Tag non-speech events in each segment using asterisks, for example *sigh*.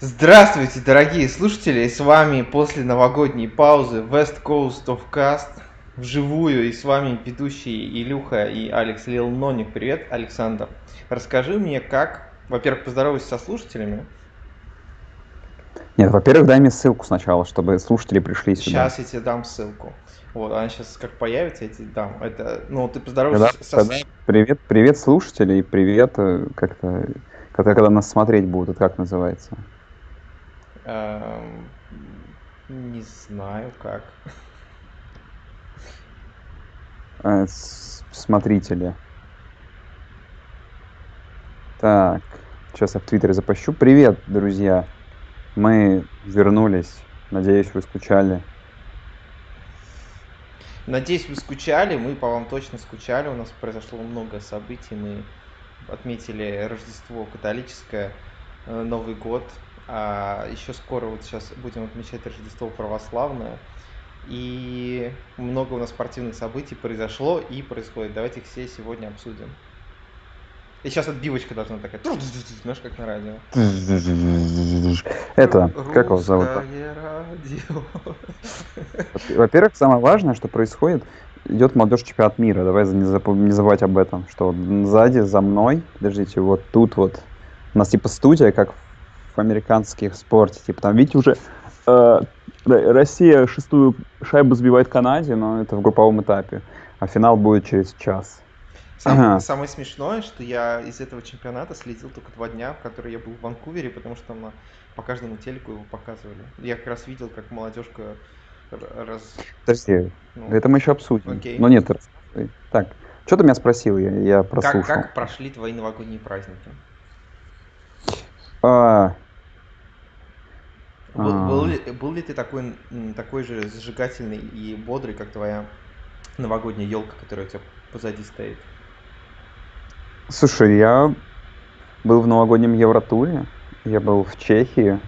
Здравствуйте, дорогие слушатели! С вами после новогодней паузы West Coast of Cast вживую. И с вами ведущие Илюха и Алекс Лил Ноник. Привет, Александр. Расскажи мне, как... Во-первых, поздоровайся со слушателями. Нет, во-первых, дай мне ссылку сначала, чтобы слушатели пришли сюда. Сейчас я тебе дам ссылку. Вот, она сейчас как появится, я тебе дам. Это, ну, ты поздоровайся когда, со... Когда... Привет, привет, слушатели, и привет, э, как-то, когда, когда нас смотреть будут, это как называется? Не знаю как. Э, смотрители. Так, сейчас я в Твиттере запущу. Привет, друзья! Мы вернулись. Надеюсь, вы скучали. Надеюсь, вы скучали. Мы по вам точно скучали. У нас произошло много событий. Мы отметили Рождество католическое, э, Новый год, а еще скоро вот сейчас будем отмечать Рождество православное. И много у нас спортивных событий произошло и происходит. Давайте их все сегодня обсудим. И сейчас отбивочка должна такая, знаешь, как на радио. Это, как его зовут? Во-первых, самое важное, что происходит, идет молодежь чемпионат мира. Давай не, не забывать об этом, что сзади, за мной, подождите, вот тут вот, у нас типа студия, как в американских спорте. Типа там, видите, уже э, Россия шестую шайбу сбивает Канаде, но это в групповом этапе. А финал будет через час. Самое, ага. самое смешное, что я из этого чемпионата следил только два дня, в которые я был в Ванкувере, потому что там по каждому телеку его показывали. Я как раз видел, как молодежка раз... Подожди, ну, это мы еще обсудим. Окей. Но нет, так, что ты меня спросил, я, я прослушал. Как, как прошли твои новогодние праздники? А, был, а. был, ли, был ли ты такой, такой же зажигательный и бодрый, как твоя новогодняя елка, которая у тебя позади стоит? Слушай, я был в новогоднем Евротуре, я был в Чехии,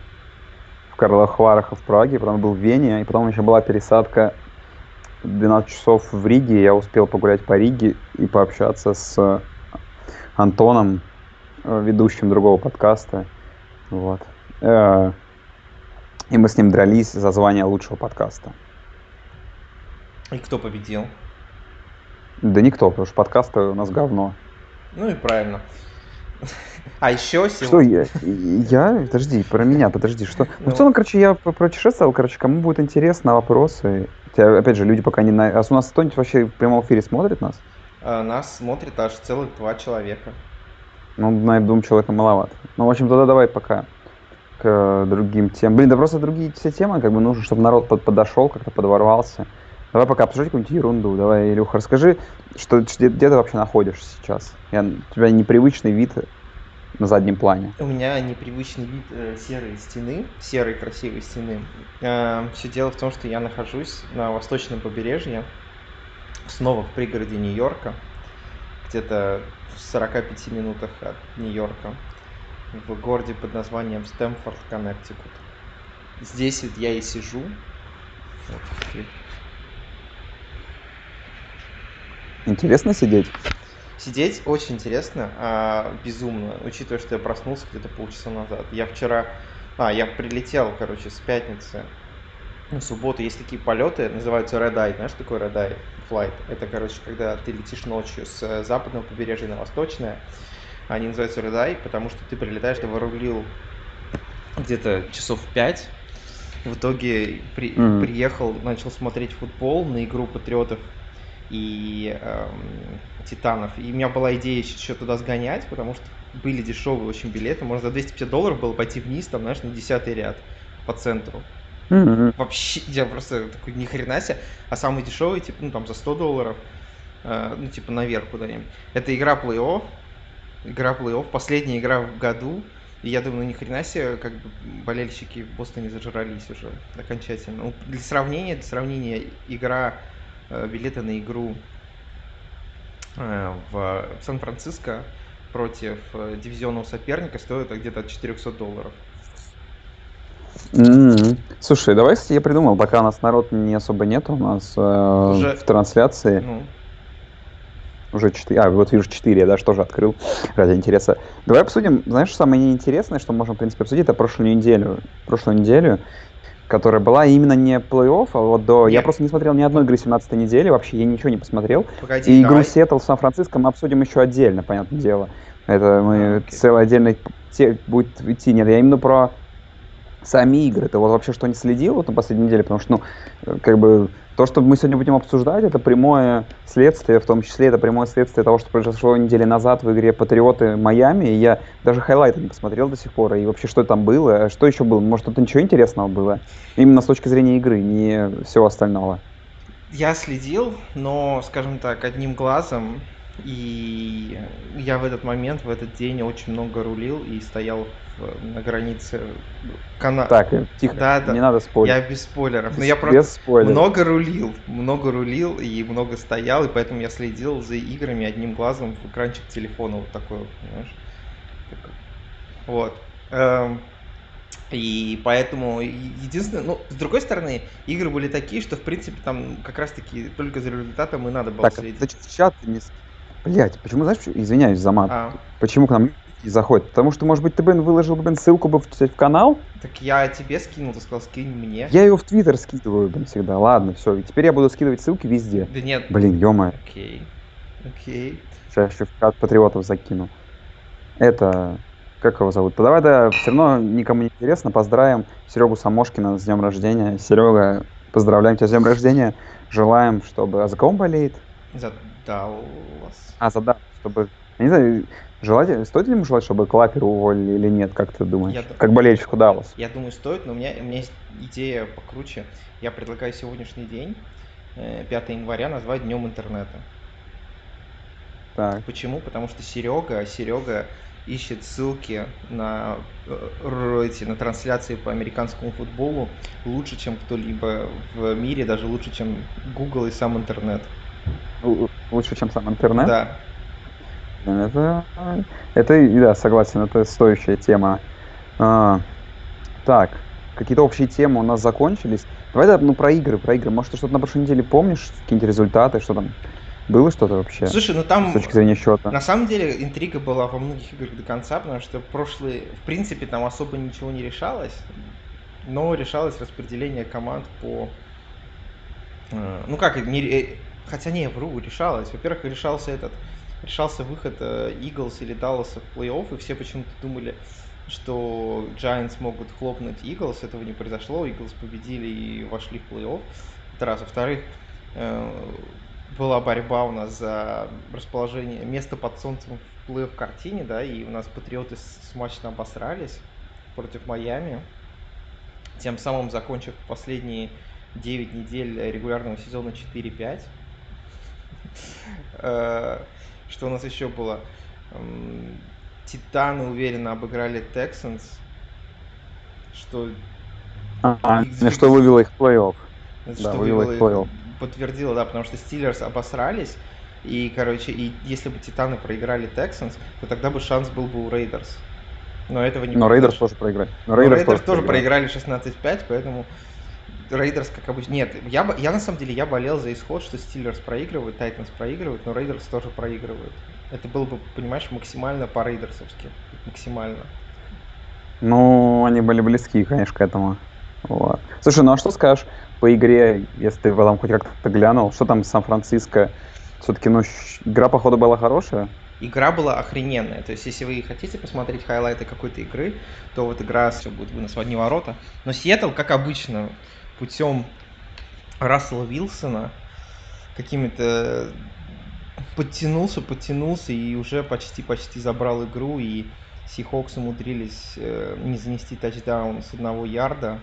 в Карловых Варах в Праге, потом был в Вене, и потом еще была пересадка 12 часов в Риге, я успел погулять по Риге и пообщаться с Антоном, э, ведущим другого подкаста. Вот. Э, и мы с ним дрались за звание лучшего подкаста. И кто победил? Да никто, потому что подкасты у нас говно. Ну и правильно. А еще сегодня... Что я? Я? Подожди, про меня, подожди, что? Ну, в целом, короче, я путешествовал, короче, кому будет интересно, вопросы. Тебя, опять же, люди пока не... На... А у нас кто-нибудь вообще в прямом эфире смотрит нас? А, нас смотрит аж целых два человека. Ну, на двум человекам маловато. Ну, в общем, тогда давай пока к другим темам. Блин, да просто другие все темы, как бы нужно, чтобы народ под, подошел, как-то подворвался. Давай пока обсуждать какую-нибудь ерунду. Давай, Илюха, расскажи, что, где, где ты вообще находишься сейчас? Я, у тебя непривычный вид на заднем плане. У меня непривычный вид э, серой стены, серой красивой стены. Э, все дело в том, что я нахожусь на восточном побережье, снова в пригороде Нью-Йорка, где-то в 45 минутах от Нью-Йорка в городе под названием Стэмфорд, Коннектикут. Здесь вот я и сижу. Интересно сидеть? Сидеть очень интересно, а, безумно, учитывая, что я проснулся где-то полчаса назад. Я вчера, а, я прилетел, короче, с пятницы на субботу. Есть такие полеты, называются Red Eye. Знаешь, что такое Red Eye Flight? Это, короче, когда ты летишь ночью с западного побережья на восточное, они называются Red потому что ты прилетаешь, ты вырулил где-то часов пять. В итоге при, mm-hmm. приехал, начал смотреть футбол на игру Патриотов и эм, Титанов. И у меня была идея еще туда сгонять, потому что были дешевые очень билеты. Можно за 250 долларов было пойти вниз, там, знаешь, на десятый ряд по центру. Mm-hmm. Вообще, я просто такой, ни хрена себе. А самый дешевый, типа, ну, там, за 100 долларов, э, ну, типа, наверх куда-нибудь. Это игра плей-офф, игра плей-офф, последняя игра в году. И я думаю, ну ни хрена себе, как бы болельщики в Бостоне зажрались уже окончательно. Ну, для сравнения, для сравнения, игра, э, билеты на игру э, в Сан-Франциско против э, дивизионного соперника стоят где-то от 400 долларов. Mm-hmm. Слушай, давай, я придумал, пока у нас народ не особо нет, у нас э, Уже... в трансляции. Ну Уже 4. А, вот вижу 4, я даже тоже открыл ради интереса. Давай обсудим, знаешь, что самое неинтересное, что можем, в принципе, обсудить, это прошлую неделю. Прошлую неделю, которая была именно не плей-офф, а вот до... Я Нет. просто не смотрел ни одной игры 17 недели, вообще я ничего не посмотрел. Погоди, И игру давай. Сиэтл в Сан-Франциско мы обсудим еще отдельно, понятное дело. Это мы А, окей. целый отдельный те- будет идти. Нет, я именно про сами игры. Ты вот вообще что не следил вот на последней неделе? Потому что, ну, э, как бы то, что мы сегодня будем обсуждать, это прямое следствие, в том числе это прямое следствие того, что произошло недели назад в игре Патриоты Майами. И я даже хайлайты не посмотрел до сих пор. И вообще, что там было? А Что еще было? Может, тут ничего интересного было? Именно с точки зрения игры, не всего остального. Я следил, но, скажем так, одним глазом. И я в этот момент, в этот день очень много рулил и стоял в- на границе канала. Так, э, тихо, Да, да. не надо спорить. Я без спойлеров. Но я Без просто спойлеров. много рулил, много рулил и много стоял, и поэтому я следил за играми одним глазом в экранчик телефона вот такой, вот, понимаешь? Вот. Эм, И поэтому единственное, ну, с другой стороны, игры были такие, что в принципе там как раз таки только за результатом и надо было Так, следить. что, в чат не... Блять, почему, знаешь, почему- извиняюсь за мат, А, почему к нам не заходит? Потому что, может быть, ты, блин, выложил, блин, ссылку бы в, в канал? так я тебе скинул, ты сказал, скинь мне. Я ее в Твиттер скидываю, блин, всегда. Ладно, все, теперь я буду скидывать ссылки везде. Да нет. Блин, ё Окей. Окей. сейчас еще в чат патриотов закину. Это, как его зовут? Да давай, да, все равно никому не интересно, поздравим Серегу Самошкина с днем рождения. Серега, поздравляем тебя с днем рождения. Желаем, чтобы... А за кого он болеет? За Даллас. А, за да, чтобы... Я не знаю, желать, стоит ли ему желать, чтобы Клапера уволили или нет, как ты думаешь? Я Как болельщику Даллас. Я думаю, стоит, но у меня, у меня есть идея покруче. Я предлагаю сегодняшний день, э, 5 января, назвать Днем интернета. Так. Почему? Потому что Серега, Серега ищет ссылки на, э, эти, на трансляции по американскому футболу лучше, чем кто-либо в мире, даже лучше, чем Google и сам интернет. Л- Лучше, чем сам интернет? Да. Это, это, да, согласен, это стоящая тема. А, так, какие-то общие темы у нас закончились. Давай, да, ну, про игры, про игры. Может, ты что-то на прошлой неделе помнишь, какие-нибудь результаты, что там? Было что-то вообще? Слушай, ну там С точки зрения счета. На самом деле интрига была во многих играх до конца, потому что прошлые, в принципе, там особо ничего не решалось, но решалось распределение команд по, э, ну как, не, ре- хотя не, вру, решалось. Во-первых, решался этот, решался выход э, Eagles или Dallas в плей-офф, и все почему-то думали, что Giants могут хлопнуть Eagles, этого не произошло, Eagles победили и вошли в плей-офф. Это раз. Во-вторых, э, была борьба у нас за расположение места под солнцем в плей-офф картине, да, и у нас патриоты смачно обосрались против Майами, тем самым закончив последние 9 недель регулярного сезона 4-5. Э, Что у нас еще было? Титаны уверенно обыграли Texans, что А, X- что вывело их в плей-офф. Да, вывело их в плей-офф. подтвердило, да, потому что Steelers обосрались, и, короче, и если бы Титаны проиграли Texans, то тогда бы шанс был бы у Raiders. Но этого не Но Raiders тоже проиграли. Но Raiders тоже проиграли. проиграли 16-5, поэтому Raiders, как обычно... Нет, я, я на самом деле, я болел за исход, что Steelers проигрывают, Titans проигрывают, но Raiders тоже проигрывают. Это было бы, понимаешь, максимально по-рейдерсовски. Максимально. Ну, они были близки, конечно, к этому. Вот. Слушай, ну а что скажешь по игре, если ты там хоть как-то глянул, что там Сан-Франциско? Все-таки, ну, игра, походу, была хорошая. Игра была охрененная. То есть, если вы хотите посмотреть хайлайты какой-то игры, то вот игра все будет вынос в одни ворота. Но Сиэтл, как обычно, путем Рассела Вилсона какими-то подтянулся, подтянулся и уже почти-почти забрал игру. И Сихокс умудрились э, не занести тачдаун с одного ярда.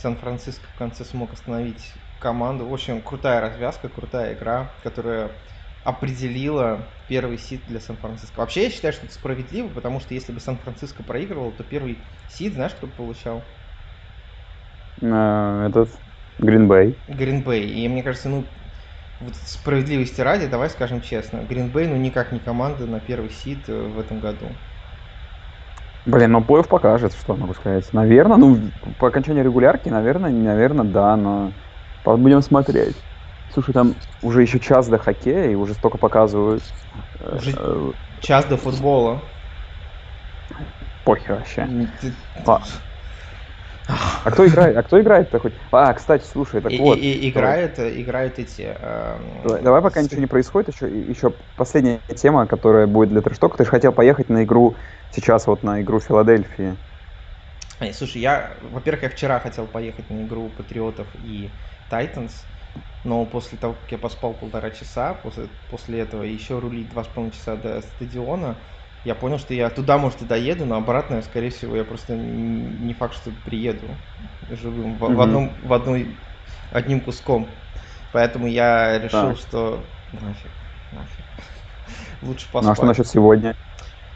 Сан-Франциско в конце смог остановить команду. В общем, крутая развязка, крутая игра, которая определила первый сид для Сан-Франциско. Вообще, я считаю, что это справедливо, потому что если бы Сан-Франциско проигрывал, то первый сид, знаешь, кто бы получал? Э, Этот Гринбей. Гринбей. И мне кажется, ну, вот справедливости ради, давай скажем честно, Гринбей, ну, никак не команда на первый сид э, в этом году. Блин, ну плей покажет, что могу сказать. Наверное, ну, по окончании регулярки, наверное, наверное, да, но будем смотреть. Слушай, там уже еще час до хоккея, и уже столько показывают. Э, уже э, час до футбола. Похер вообще. Ты... А кто играет? А кто играет-то хоть? А, кстати, слушай, так и, вот. И, и играют, играют эти. Э, давай, давай пока с... ничего не происходит, еще, еще последняя тема, которая будет для трештока. Ты же хотел поехать на игру сейчас вот на игру Филадельфии. Слушай, я, во-первых, я вчера хотел поехать на игру Патриотов и Тайтанс, но после того, как я поспал полтора часа, после, после этого еще рулить два с половиной часа до стадиона, я понял, что я туда, может, и доеду, но обратно, скорее всего, я просто не факт, что приеду живым в, mm-hmm. в одном, в одной, одним куском. Поэтому я решил, да. что нафиг, нафиг. *laughs* Лучше поспать. Ну а что насчет сегодня?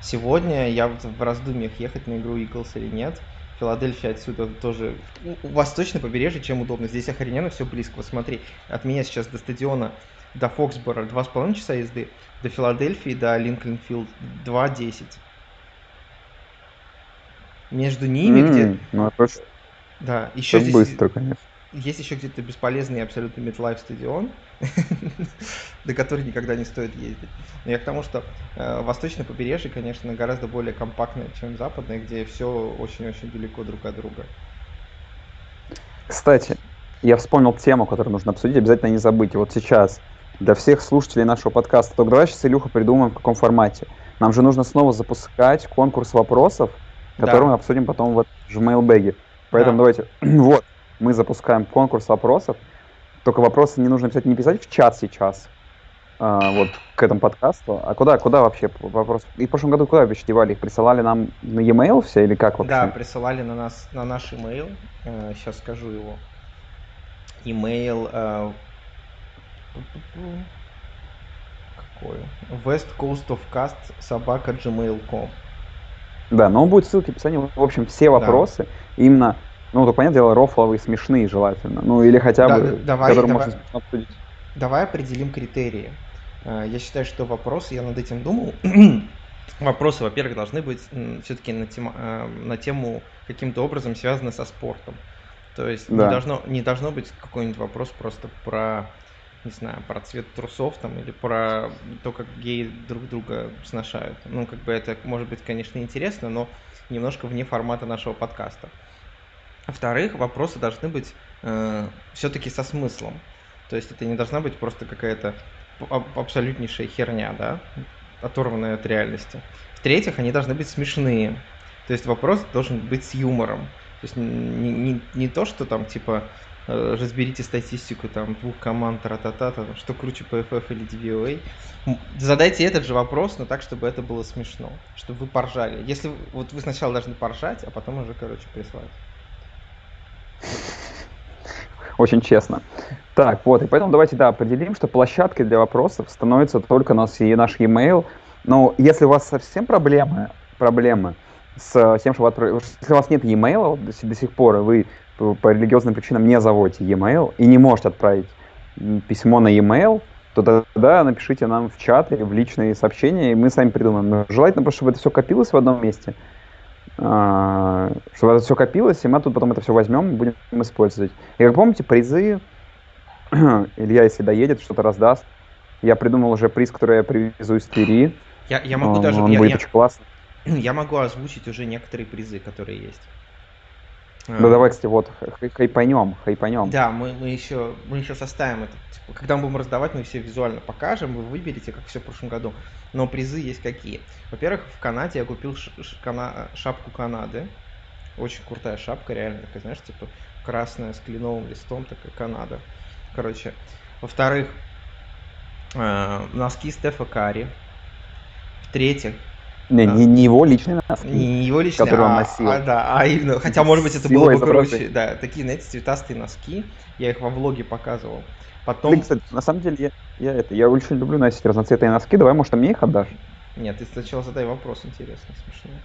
Сегодня я в раздумьях, ехать на игру Eagles или нет. Филадельфия отсюда тоже у восточное побережье, чем удобно. Здесь охрененно все близко. Вот смотри, от меня сейчас до стадиона, до Фоксбора 2,5 часа езды, до Филадельфии, до Линкольнфилд 2,10. Между ними, mm, где... Ну, это да, еще здесь... быстро, конечно. Есть еще где-то бесполезный абсолютно MetLife стадион, *laughs* до которого никогда не стоит ездить. Но я к тому, что э, восточное побережье, конечно, гораздо более компактное, чем западное, где все очень-очень далеко друг от друга. Кстати, я вспомнил тему, которую нужно обсудить, обязательно не забыть. Вот сейчас для всех слушателей нашего подкаста, только давай сейчас, Илюха, придумаем, в каком формате. Нам же нужно снова запускать конкурс вопросов, который да. мы обсудим потом вот в mailbag. Поэтому да. давайте, *clears throat* вот, мы запускаем конкурс вопросов. Только вопросы не нужно писать, не писать в чат сейчас, а, вот к этому подкасту. А куда, куда вообще вопрос? И в прошлом году куда вообще девали? Их присылали нам на e-mail все или как вообще? Да, присылали на нас, на наш email. Сейчас э, скажу его. Email какой? West Coast of Cast собака gmail.com Да, но он будет ссылки в описании. В общем, все вопросы да. именно ну, то понятное дело, рофловые, смешные желательно. Ну, или хотя бы, да, давай, которые давай, можно обсудить. Давай определим критерии. Э, я считаю, что вопросы, я над этим думал, *clears throat* вопросы, во-первых, должны быть все-таки на, тема, э, на тему каким-то образом связаны со спортом. То есть да. не, должно, не должно быть какой-нибудь вопрос просто про, не знаю, про цвет трусов там или про то, как геи друг друга сношают. Ну, как бы это может быть, конечно, интересно, но немножко вне формата нашего подкаста. Во-вторых, вопросы должны быть э, все-таки со смыслом. То есть это не должна быть просто какая-то абсолютнейшая херня, да, оторванная от реальности. В-третьих, они должны быть смешные. То есть вопрос должен быть с юмором. То есть не, не, не то, что там типа разберите статистику там двух команд, тра-та-та, там, что круче PFF или DVOA. Задайте этот же вопрос, но так, чтобы это было смешно, чтобы вы поржали. Если вот вы сначала должны поржать, а потом уже, короче, прислать. Очень честно. Так, вот, и поэтому давайте, да, определим, что площадкой для вопросов становится только у нас и наш e-mail. Но если у вас совсем проблемы, проблемы с тем, что вы отправ... если у вас нет e-mail до сих пор, и вы по религиозным причинам не заводите e-mail и не можете отправить письмо на e-mail, то тогда напишите нам в чат или в личные сообщения, и мы сами придумаем. Но желательно просто, чтобы это все копилось в одном месте, а, чтобы это все копилось, и мы тут потом это все возьмем и будем использовать. И как помните, призы, *clears throat* Илья, если доедет, что-то раздаст. Я придумал уже приз, который я привезу из Твери. Я, я могу он, даже... Он я, будет я, очень классный. *clears throat* Я могу озвучить уже некоторые призы, которые есть. Да давай, кстати, вот, хайпанем, хайпанем. Да, мы, мы, еще, мы еще составим это. Типа, когда мы будем раздавать, мы все визуально покажем, вы выберете, как все в прошлом году. Но призы есть какие. Во-первых, в Канаде я купил ш- ш- кана- шапку Канады. Очень крутая шапка, реально, такая, знаешь, типа красная с кленовым листом, такая Канада. Короче. Во-вторых, э- носки Стефа Кари. В-третьих, не, не, не его личные носки, не его личные, которые а, он носил. А, да, а именно, хотя, может быть, это было бы круче. Да, такие, знаете, цветастые носки. Я их во влоге показывал. Потом... Блин, кстати, на самом деле, я, я, это, я очень люблю носить разноцветные носки. Давай, может, мне их отдашь? Нет, ты сначала задай вопрос интересный, смешной.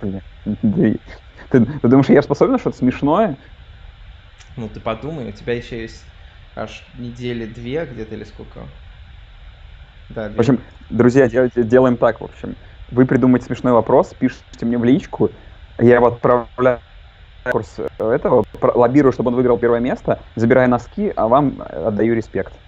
Блин, ты, ты думаешь, я способен на что-то смешное? Ну, ты подумай, у тебя еще есть аж недели две где-то или сколько? Да, две. В общем, друзья, делаем так, в общем вы придумаете смешной вопрос, пишите мне в личку, я его отправляю курс этого, лоббирую, чтобы он выиграл первое место, забираю носки, а вам отдаю респект.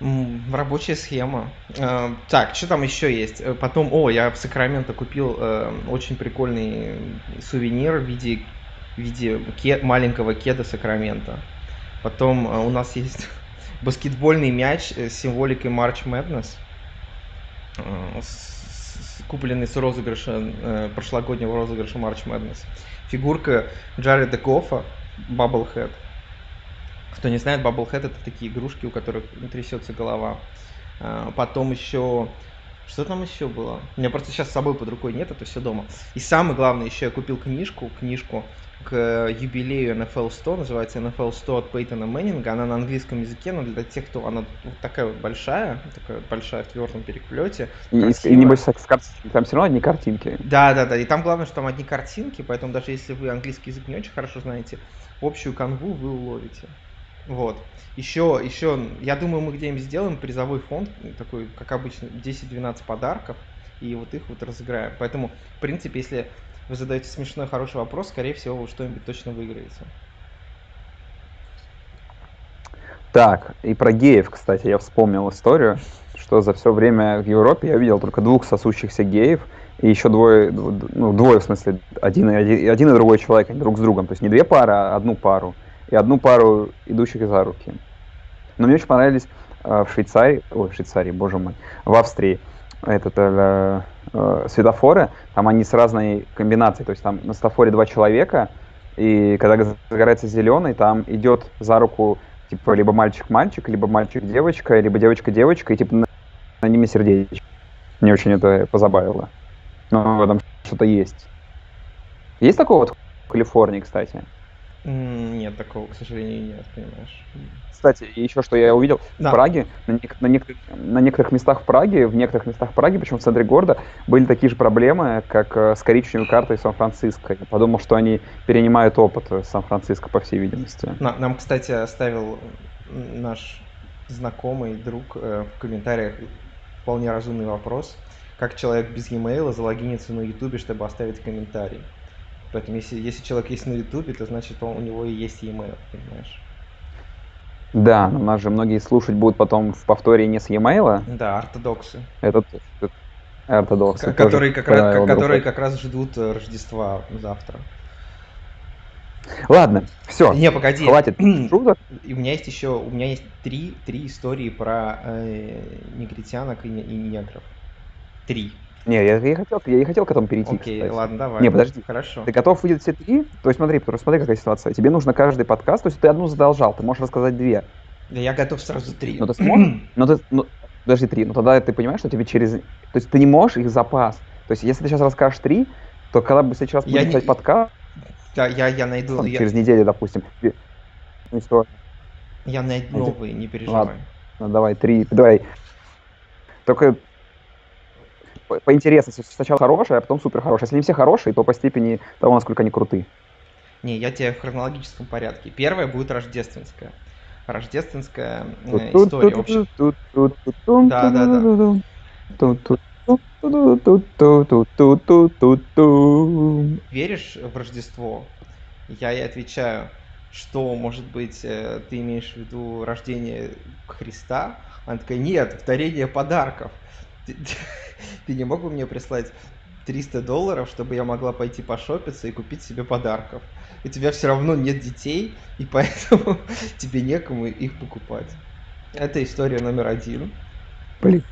Рабочая схема. Э, Так, что там еще есть? Э, Потом, о, я в Сакраменто купил э, очень прикольный сувенир в виде, в виде ке- маленького кеда Сакрамента. Потом э, у нас есть *laughs* баскетбольный мяч э, с символикой March Madness, э, купленный с розыгрыша, э, прошлогоднего розыгрыша March Madness. Фигурка Джареда Гоффа, Bubblehead. Кто не знает, Bubblehead это такие игрушки, у которых трясется голова. А, Потом еще... Что там еще было? У меня просто сейчас с собой под рукой нет, это все дома. И самое главное, еще я купил книжку, книжку к юбилею NFL 100, называется NFL 100 от Пейтона Мэннинга. Она на английском языке, но для тех, кто... Она вот такая вот большая, такая вот большая в твердом переплете. И, красивая. и небось, с картинками, там все равно одни картинки. Да, да, да. И там главное, что там одни картинки, поэтому даже если вы английский язык не очень хорошо знаете, общую канву вы уловите. Вот. Еще, еще, я думаю, мы где-нибудь сделаем призовой фонд, такой, как обычно, 10-12 подарков, и вот их вот разыграем. Поэтому, в принципе, если вы задаете смешной, хороший вопрос, скорее всего, вы что-нибудь точно выиграете. Так, и про геев, кстати, я вспомнил историю, что за все время в Европе я видел только двух сосущихся геев, и еще двое, дв- ну, двое, в смысле, один, и один и другой человек, они друг с другом. То есть не две пары, а одну пару. И одну пару идущих за руки. Но мне очень понравились э, в Швейцарии, ой, в Швейцарии, боже мой, в Австрии этот, э, э, светофоры, там они с разной комбинацией, то есть там на светофоре два человека, и когда загорается зеленый, там идет за руку типа либо мальчик-мальчик, либо мальчик-девочка, либо девочка-девочка, и типа на, на ними сердечко. Мне очень это позабавило. Но в этом что-то есть. Есть такое вот в Калифорнии, кстати? Нет, такого, к сожалению, нет, понимаешь. Кстати, еще что я увидел Да. в Праге, на, на некоторых, на некоторых местах в Праге, в некоторых местах Праги, причем в центре города, были такие же проблемы, как э, с коричневой картой Сан-Франциско. Я подумал, что они перенимают опыт э, Сан-Франциско, по всей видимости. На- Нам, кстати, оставил наш знакомый друг э, в комментариях вполне разумный вопрос. Как человек без e-mail залогинится на Ютубе, чтобы оставить комментарий? Поэтому если, если человек есть на Ютубе, то значит он, у него и есть e-mail, понимаешь? Да, но нас же многие слушать будут потом в повторе не с e-mail, Да, ортодоксы. это, это ортодоксы. Тоже которые, как раз, которые как раз ждут э, Рождества завтра. Ладно, все, Не, погоди. хватит *clears throat* шуток. И у меня есть еще, у меня есть три, три истории про э, негритянок и, и негров. Три. Не, я, я хотел, я и хотел к этому перейти, Окей, кстати. ладно, давай. Не, подожди. Хорошо. Ты готов видеть все три? То есть смотри, потому что смотри, какая ситуация. Тебе нужно каждый подкаст, то есть ты одну задолжал, ты можешь рассказать две. Да я готов сразу три. Но ты сможешь? *clears throat* Но ты, ну, подожди, три. Ну тогда ты понимаешь, что тебе через... То есть ты не можешь их запас. То есть если ты сейчас расскажешь три, то когда бы сейчас Я будет не- писать подкаст, Да, я, я найду, там, я, через неделю, допустим, ну, что, я найду новые, не переживай. Ладно. ну, давай, три, давай. Только по, по интересности. Сначала хорошие, а потом супер хорошие. Если не все хорошие, то по степени того, насколько они крутые. Не, я тебе в хронологическом порядке. Первая будет рождественская. Рождественская э, история. В общем, Да, да, да. веришь в Рождество? Я ей отвечаю, что, может быть, ты имеешь в виду рождение Христа? Она такая, нет, дарение подарков. Ты, *laughs* ты не мог бы мне прислать 300 долларов, чтобы я могла пойти пошопиться и купить себе подарков? У тебя все равно нет детей, и поэтому *laughs* тебе некому их покупать. Это история номер один. Блин.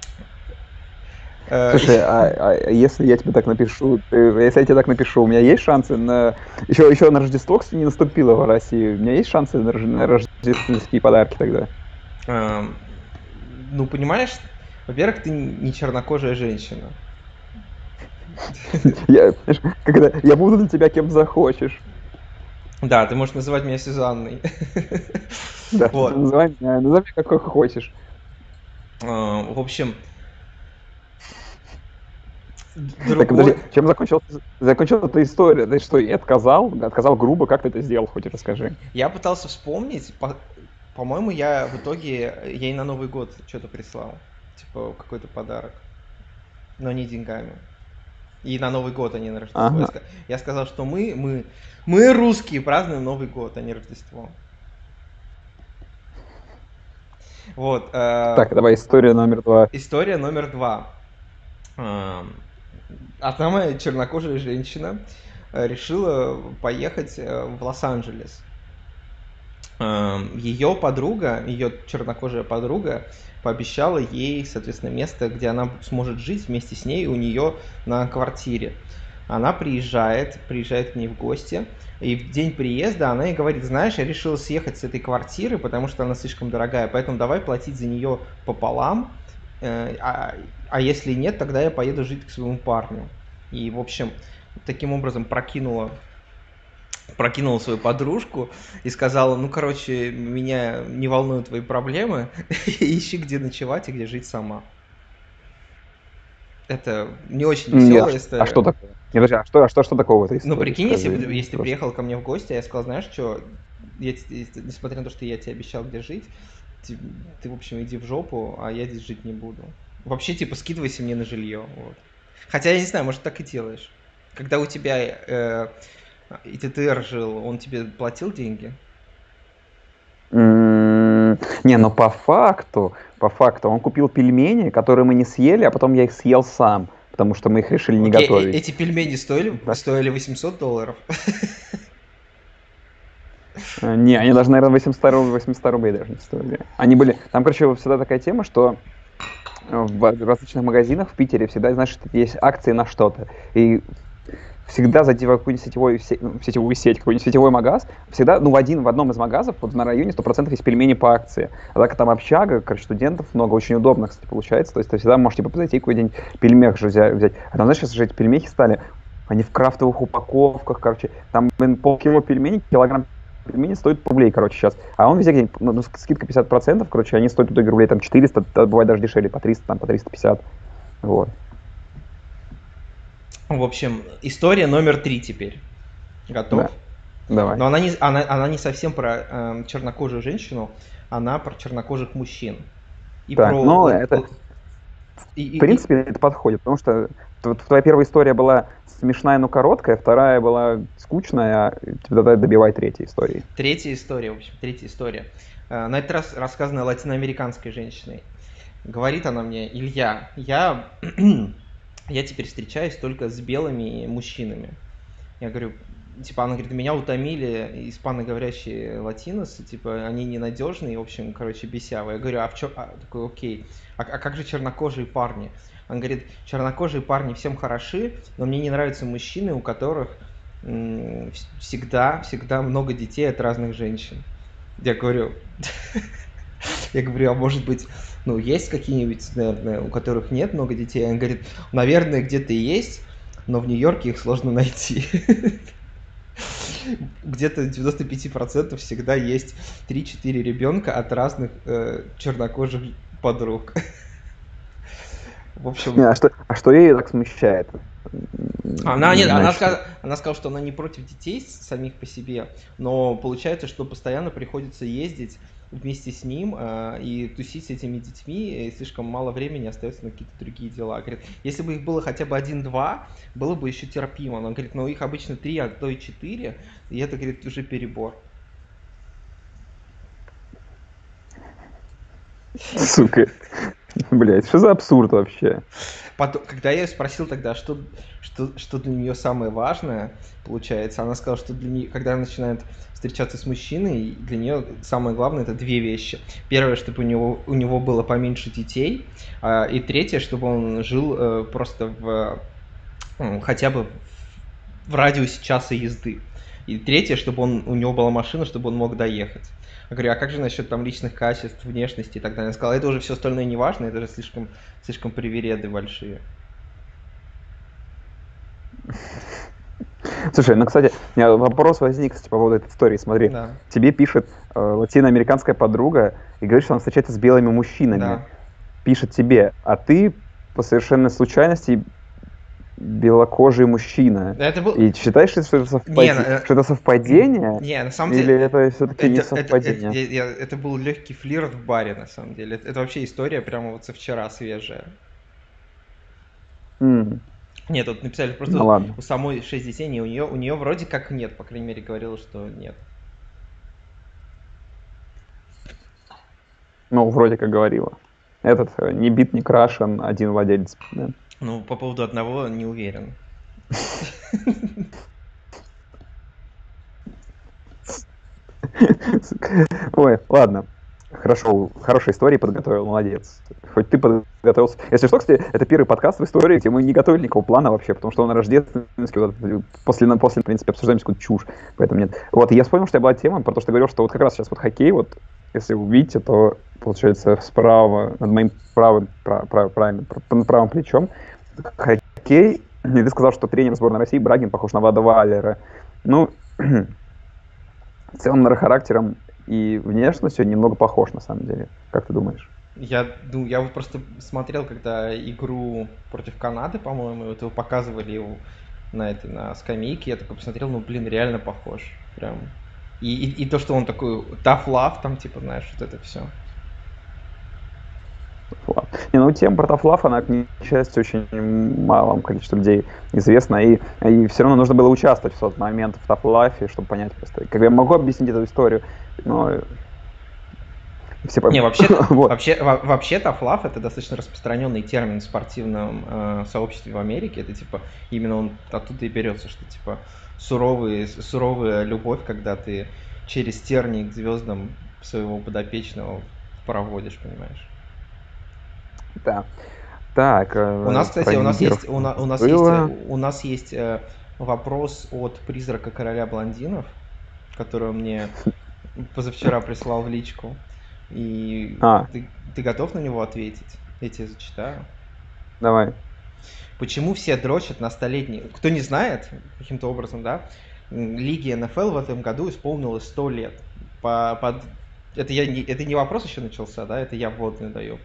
Э, Слушай, *laughs* а, а если я тебе так напишу, ты- если я тебе так напишу, у меня есть шансы на... Еще, еще на Рождество, кстати, не наступило в России. У меня есть шансы на рождественские подарки тогда? Эм, Ну, понимаешь, во-первых, ты не чернокожая женщина. Я, когда, я буду для тебя кем захочешь. Да, ты можешь называть меня Сюзанной. Да, Вот. называй меня, называй меня как хочешь. Э, В общем, Так, подожди, другой... чем закончилась, закончилась эта история? Ты что, я отказал? Отказал грубо, как ты это сделал, хоть расскажи. Я пытался вспомнить, по- по-моему, я в итоге ей на Новый год что-то прислал. Типа какой-то подарок. Но не деньгами. И на Новый год, а не на Рождество. Ага. Я, ска- я сказал, что мы, мы, мы русские празднуем Новый год, а не Рождество. Вот. э, Так, давай история номер два. История номер два. Эм, Одна моя чернокожая женщина э, решила поехать э, в Лос-Анджелес. Эм, Ее подруга, ее чернокожая подруга, пообещала ей, соответственно, место, где она сможет жить вместе с ней у нее на квартире. Она приезжает, приезжает к ней в гости, и в день приезда она ей говорит, знаешь, я решила съехать с этой квартиры, потому что она слишком дорогая, поэтому давай платить за нее пополам, э, а, а если нет, тогда я поеду жить к своему парню. И, в общем, таким образом прокинула прокинула свою подружку и сказала, ну, короче, меня не волнуют твои проблемы, *laughs* ищи, где ночевать и где жить сама. Это не очень Не, веселая а, история. а что такое? Не, подожди, а что, а что, что такого в этой Ну, истории? прикинь, если, если ты приехал ко мне в гости, а я сказал, знаешь что, я, несмотря на то, что я тебе обещал, где жить, ты, ты, в общем, иди в жопу, а я здесь жить не буду. Вообще, типа, скидывайся мне на жилье. Вот. Хотя, я не знаю, может, так и делаешь. Когда у тебя э, ИТТР жил, он тебе платил деньги? Не, но по факту, по факту, он купил пельмени, которые мы не съели, а потом я их съел сам, потому что мы их решили не Окей, э- готовить. эти пельмени стоили, Да. стоили 800 долларов. Э, Не, они даже, наверное, 800 рублей, 800 рублей даже не стоили. Они были... Там, короче, всегда такая тема, что в различных магазинах в Питере всегда, знаешь, есть акции на что-то. И всегда зайти в какую-нибудь сетевую, се- в сетевую сеть, какой-нибудь сетевой магаз, всегда, ну, в один, в одном из магазов, вот на районе 100% есть пельмени по акции. А так там общага, короче, студентов много, очень удобно, кстати, получается. То есть ты всегда можешь, типа, зайти какой-нибудь пельмех же взя- взять. А там, знаешь, сейчас же эти пельмехи стали, они в крафтовых упаковках, короче, там, блин, полкило пельменей, килограмм пельмени стоит рублей, короче, сейчас. А он везде где-нибудь, ну, ну, скидка 50%, короче, они стоят в итоге рублей там 400, а бывает даже дешевле, по 300, там, по 350. Вот. В общем, история номер три теперь. Готов? Да. Давай. Но она не, она, она не совсем про эм, чернокожую женщину, она про чернокожих мужчин. И Так, про... ну, это- и- и- В принципе, это подходит, потому что твоя первая история была смешная, но короткая, вторая была скучная, а тогда добивай третьей истории. и третья история, в общем, третья история. Э, На этот раз рассказана латиноамериканской женщиной. Говорит она мне, Илья, я, я теперь встречаюсь только с белыми мужчинами. Я говорю, типа, она говорит, меня утомили испаноговорящие латиносы, типа, они ненадежные, в общем, короче, бесявые. Я говорю, а в чем, такой, окей, а, а как же чернокожие парни? Он говорит, чернокожие парни всем хороши, но мне не нравятся мужчины, у которых всегда, всегда много детей от разных женщин. Я говорю, *laughs* я говорю, а может быть, ну, есть какие-нибудь, наверное, у которых нет много детей? Он говорит, наверное, где-то есть, но в Нью-Йорке их сложно найти. *laughs* Где-то 95% всегда есть 3-4 ребенка от разных э, чернокожих подруг. *laughs* В общем, Не, а, что, а что ее так смущает? она, нет, она, сказала, она сказала, что она не против детей самих по себе, но получается, что постоянно приходится ездить вместе с ним э, и тусить с этими детьми, и слишком мало времени остается на какие-то другие дела. Говорит, если бы их было хотя бы один-два, было бы еще терпимо. Она говорит, но их обычно три, а то и четыре, и это, говорит, уже перебор. Сука. *laughs* Блять, что за абсурд вообще? Потом, когда я ее спросил тогда, что, что, что для нее самое важное, получается, она сказала, что для нее, когда она начинает встречаться с мужчиной, для нее самое главное это две вещи. Первое, чтобы у него, у него было поменьше детей, а, и третье, чтобы он жил э, просто в ну, хотя бы в радиусе часа езды. И третье, чтобы он, у него была машина, чтобы он мог доехать. Я говорю, а как же насчет там личных качеств, внешности и так далее? Она сказала, это уже все остальное не важно, это же слишком, слишком привереды большие. Слушай, ну, кстати, у меня вопрос возник, кстати, по поводу этой истории. Смотри, Да, тебе пишет э, латиноамериканская подруга и говорит, что она встречается с белыми мужчинами. да. Пишет тебе, а ты по совершенной случайности белокожий мужчина. Это был... И считаешь, что это, совпади- Не, ну, э, что это совпадение? Не, на самом Или деле... это все-таки не Это, это- совпадение? это- я- я- это был легкий флирт в баре, на самом деле. Это, это вообще история прямо вот со вчера свежая. М, Нет, тут написали просто Ну ладно. у самой 6 детей, не у нее, у нее вроде как нет, по крайней мере, говорила, что нет. Ну, вроде как говорила. Этот э, не бит, не крашен, один владелец. Да. Ну, по поводу одного не уверен. Ой, ладно. Хорошо, хорошие истории подготовил, молодец. Хоть ты подготовился. Если что, кстати, это первый подкаст в истории, где мы не готовили никакого плана вообще, потому что он рождественский, вот, после, после, в принципе, обсуждаем какую-то чушь, поэтому нет. Вот, я вспомнил, что я была тема, потому что ты говорил, что вот как раз сейчас вот хоккей, вот, если вы увидите, то, получается, справа, над моим правым, прав, прав, правильно, над правым плечом, хоккей, и ты сказал, что тренер сборной России Брагин похож на Влада Валера. Ну, в целом, наверное, характером и внешностью немного похож, на самом деле. Как ты думаешь? Я, ну, я вот просто смотрел, когда игру против Канады, по-моему, вот его показывали его на этой, на скамейке, я такой посмотрел, ну, блин, реально похож. Прям. И, и, и то, что он такой tough love, там, типа, знаешь, вот это все. Не, ну тема про Тофлав, она, к несчастью, очень малом количеству людей известна, и, и все равно нужно было участвовать в тот момент в Тофлафе, чтобы понять просто. Как я могу объяснить эту историю, но все Не, вообще, *laughs* вот. вообще, вообще тофлав это достаточно распространенный термин в спортивном э, сообществе в Америке. Это типа именно он оттуда и берется, что типа суровый, суровая любовь, когда ты через тернии к звездам своего подопечного проводишь, понимаешь? Да. Так. Э, у нас, кстати, у нас есть, у, на, у нас было. есть, у нас есть э, вопрос от призрака короля блондинов, который мне позавчера прислал в личку. И а. ты, ты готов на него ответить? Я тебе зачитаю. Давай. Почему все дрочат на столетний? Кто не знает, каким-то образом, да, Лиги НФЛ в этом году исполнилось 100 лет. По, по... Это, я, не, это не вопрос еще начался, да, это я вводный даю.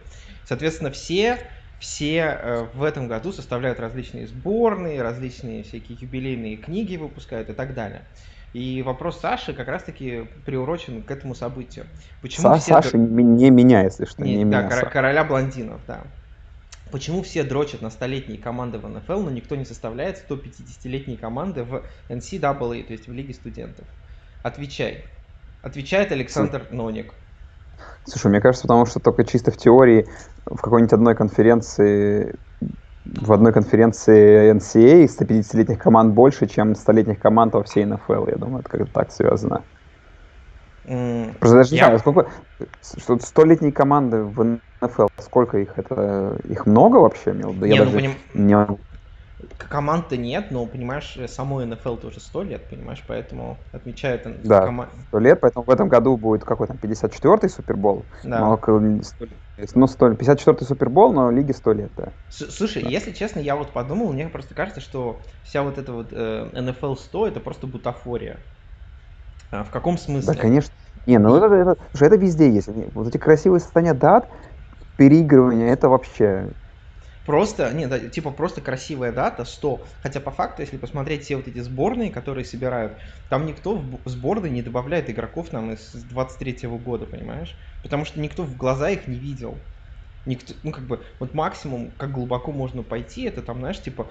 Соответственно, все, все э, в этом году составляют различные сборные, различные всякие юбилейные книги выпускают и так далее. И вопрос Саши как раз-таки приурочен к этому событию. Почему Са- все... Саша не меня, если что, не, не да, меня. Кор- короля блондинов, да. Почему все дрочат на столетние команды в НФЛ, но никто не составляет 150-летние команды в NCAA, то есть в Лиге студентов? Отвечай. Отвечает Александр Ноник. Слушай, мне кажется, потому что только чисто в теории в какой-нибудь одной конференции в одной конференции NCAA 150-летних команд больше, чем 100-летних команд во всей НФЛ. Я думаю, это как-то так связано. Mm, Просто даже не знаю, сколько... Что 100-летние команды в НФЛ, сколько их? Это их много вообще? Да не, я ну, даже поним... не команд-то нет, но, понимаешь, самой НФЛ тоже 100 лет, понимаешь, поэтому отмечают да, команд... 100 лет, поэтому в этом году будет какой там 54-й Супербол, да. но около 100 лет. Ну, 100, 54-й Супербол, но лиги 100 лет, да. Слушай, да. если честно, я вот подумал, мне просто кажется, что вся вот эта вот э, NFL 100 это просто бутафория. А, в каком смысле? Да, конечно. Не, ну это, это, слушай, это везде есть. Вот эти красивые состояния дат, переигрывания, это вообще Просто, нет, типа просто красивая дата, 100. Хотя по факту, если посмотреть все вот эти сборные, которые собирают, там никто в сборные не добавляет игроков нам из 23-го года, понимаешь? Потому что никто в глаза их не видел. Никто, ну как бы, вот максимум, как глубоко можно пойти, это там, знаешь, типа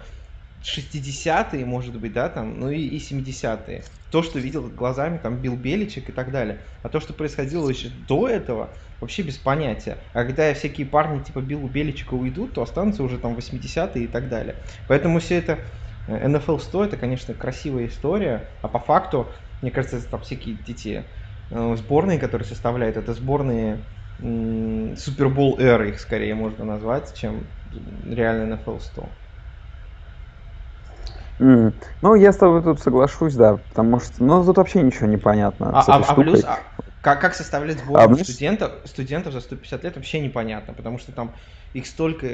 60-е, может быть, да, там, ну и, и 70-е. То, что видел глазами там Билл Беличек и так далее. А то, что происходило еще до этого, вообще без понятия. А когда всякие парни типа Биллу Беличика уйдут, то останутся уже там 80-е и так далее. Поэтому все это NFL 100 это, конечно, красивая история, а по факту, мне кажется, это там всякие эти э, сборные, которые составляют, это сборные Супербол эры их скорее можно назвать, чем реально NFL 100. Mm. Ну, я с тобой тут соглашусь, да, потому что, ну, тут вообще ничего не понятно. А, а, а плюс, а, как, как составлять сборную а, студентов, студентов за 150 лет вообще непонятно, потому что там их столько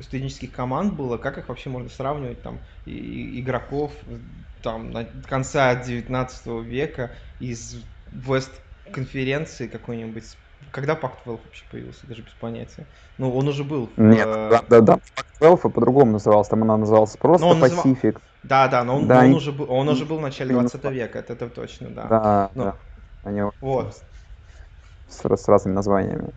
студенческих команд было, как их вообще можно сравнивать там и, и, игроков там на конца 19 века из Вест конференции какой-нибудь когда Пакт 12 вообще появился, даже без понятия. Ну, он уже был. Нет, э... да, да, да. Пакт 12 по-другому назывался, там она называлась просто но называл... Pacific. Да, да, но он, да, но он, и... уже, был, он уже был в начале 20 века, это, это точно, да. Да, ну, да. Они вот. С, с разными названиями.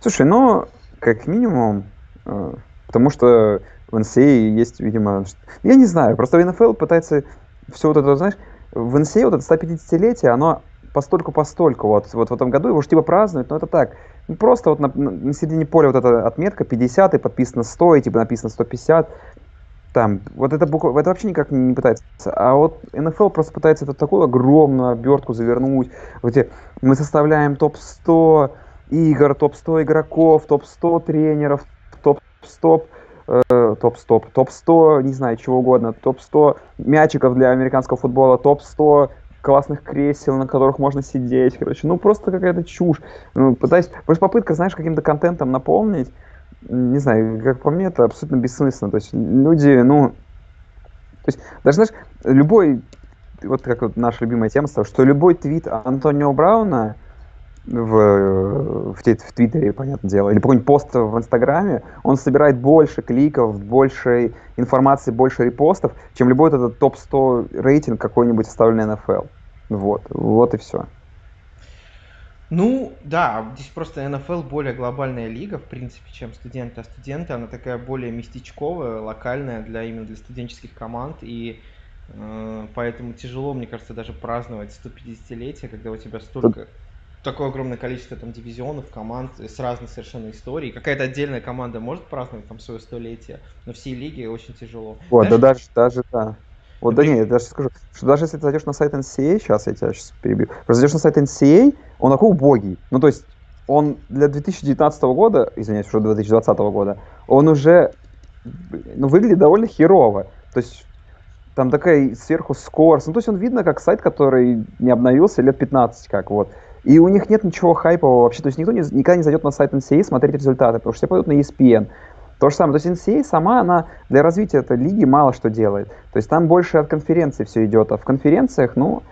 Слушай, ну, как минимум, э, потому что в NCAA есть, видимо, я не знаю, просто в NFL пытается все вот это, знаешь, в NCAA вот это 150-летие, оно постольку постольку. Вот, вот в этом году его же типа празднуют, но это так, просто вот на, на середине поля вот эта отметка 50, и подписано 100, и типа написано 150. Там, вот это, буква, это вообще никак не пытается. А вот НФЛ просто пытается это такую огромную обертку завернуть. Вот мы составляем топ-100 игр, топ-100 игроков, топ-100 тренеров, топ-100 э, топ-стоп, топ-100, не знаю, чего угодно, топ-100 мячиков для американского футбола, топ-100 классных кресел, на которых можно сидеть, короче, ну просто какая-то чушь. Ну, пытаюсь, просто попытка, знаешь, каким-то контентом наполнить, не знаю, как по мне, это абсолютно бессмысленно. То есть люди, ну, то есть даже, знаешь, любой, вот как вот наша любимая тема стала, что любой твит Антонио Брауна, в, в, в Твиттере, понятное дело, или какой-нибудь пост в Инстаграме, он собирает больше кликов, больше информации, больше репостов, чем любой вот этот топ-100 рейтинг какой-нибудь оставленный NFL. Вот, вот и все. Ну, да, здесь просто NFL более глобальная лига, в принципе, чем студенты. А студенты, она такая более местечковая, локальная для именно для студенческих команд. И э, поэтому тяжело, мне кажется, даже праздновать 150-летие, когда у тебя столько такое огромное количество там дивизионов, команд с разной совершенно историей. Какая-то отдельная команда может праздновать там свое столетие, но всей лиге очень тяжело. Вот, Знаешь, да даже, даже, да. Вот, да нет, я даже скажу, что даже если ты зайдешь на сайт NCA, сейчас я тебя сейчас перебью, зайдешь на сайт NCA, он такой убогий. Ну, то есть, он для 2019 года, извиняюсь, уже 2020 года, он уже ну, выглядит довольно херово. То есть, там такая сверху скорс. Ну, то есть, он видно как сайт, который не обновился лет 15 как, вот. И у них нет ничего хайпового вообще. То есть никто не, никогда не зайдет на сайт NCA смотреть результаты, потому что все пойдут на ESPN. То же самое. То есть NCA сама, она для развития этой лиги мало что делает. То есть там больше от конференции все идет. А в конференциях, ну,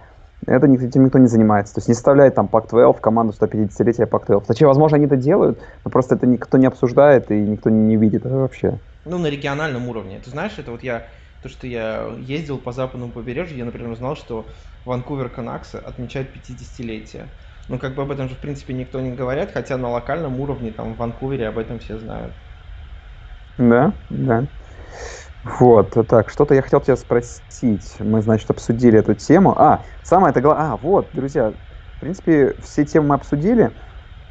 это этим никто не занимается. То есть не составляет там Pac-12 команду 150-летия Pac-12. Точнее, возможно, они это делают, но просто это никто не обсуждает и никто не видит вообще. Ну, на региональном уровне. Ты знаешь, это вот я, то, что я ездил по западному побережью, я, например, узнал, что Ванкувер Канаксы отмечают 50-летие. Ну, как бы об этом же, в принципе, никто не говорит, хотя на локальном уровне, там, в Ванкувере об этом все знают. Да, да. Вот, так, что-то я хотел тебя спросить. Мы, значит, обсудили эту тему. А, самое это главное... А, вот, друзья, в принципе, все темы мы обсудили.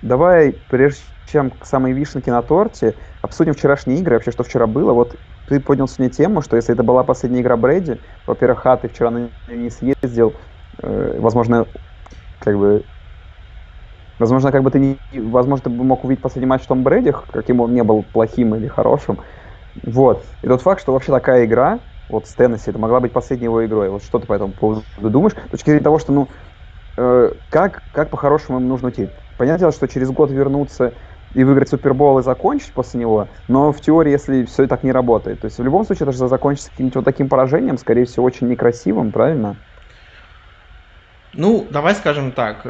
Давай, прежде чем к самой вишенке на торте, обсудим вчерашние игры, вообще, что вчера было. Вот ты поднял сегодня тему, что если это была последняя игра Брэди, во-первых, а, ты вчера на не съездил, э, возможно, как бы Возможно, как бы ты не, возможно, ты бы мог увидеть последний матч Том Брэди, каким он не был плохим или хорошим. Вот. И тот факт, что вообще такая игра, вот с Теннесси, это могла быть последней его игрой. Вот что ты по этому поводу думаешь? С точки зрения того, что, ну, э, как, как по-хорошему им нужно уйти? Понятное дело, что через год вернуться и выиграть Супербол и закончить после него, но в теории, если все так не работает. То есть в любом случае это же закончится каким-то вот таким поражением, скорее всего, очень некрасивым, правильно? Ну, давай скажем так,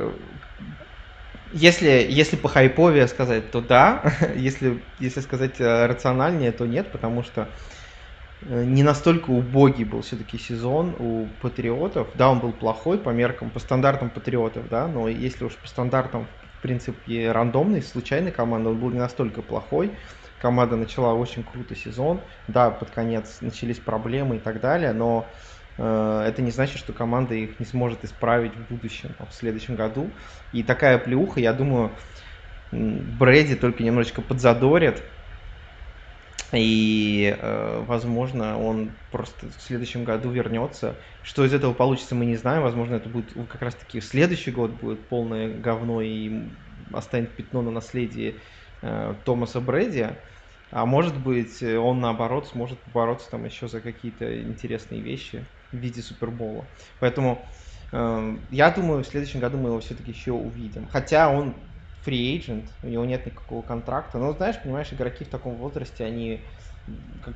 если, если по хайпове сказать, то да. *laughs* если, если сказать э, рациональнее, то нет, потому что э, не настолько убогий был все-таки сезон у патриотов. Да, он был плохой по меркам, по стандартам патриотов, да, но если уж по стандартам, в принципе, рандомной, случайной команды, он был не настолько плохой. Команда начала очень круто сезон. Да, под конец начались проблемы и так далее, но это не значит, что команда их не сможет исправить в будущем, в следующем году. И такая плюха, я думаю, Брэди только немножечко подзадорит. И, э, возможно, он просто в следующем году вернется. Что из этого получится, мы не знаем. Возможно, это будет как раз-таки следующий год будет полное говно и останет пятно на наследии э, Томаса Брэди. А может быть, он наоборот сможет бороться там еще за какие-то интересные вещи в виде Супербола. Поэтому э, я думаю, в следующем году мы его все-таки еще увидим. Хотя он free agent, у него нет никакого контракта. Но знаешь, понимаешь, игроки в таком возрасте, они как,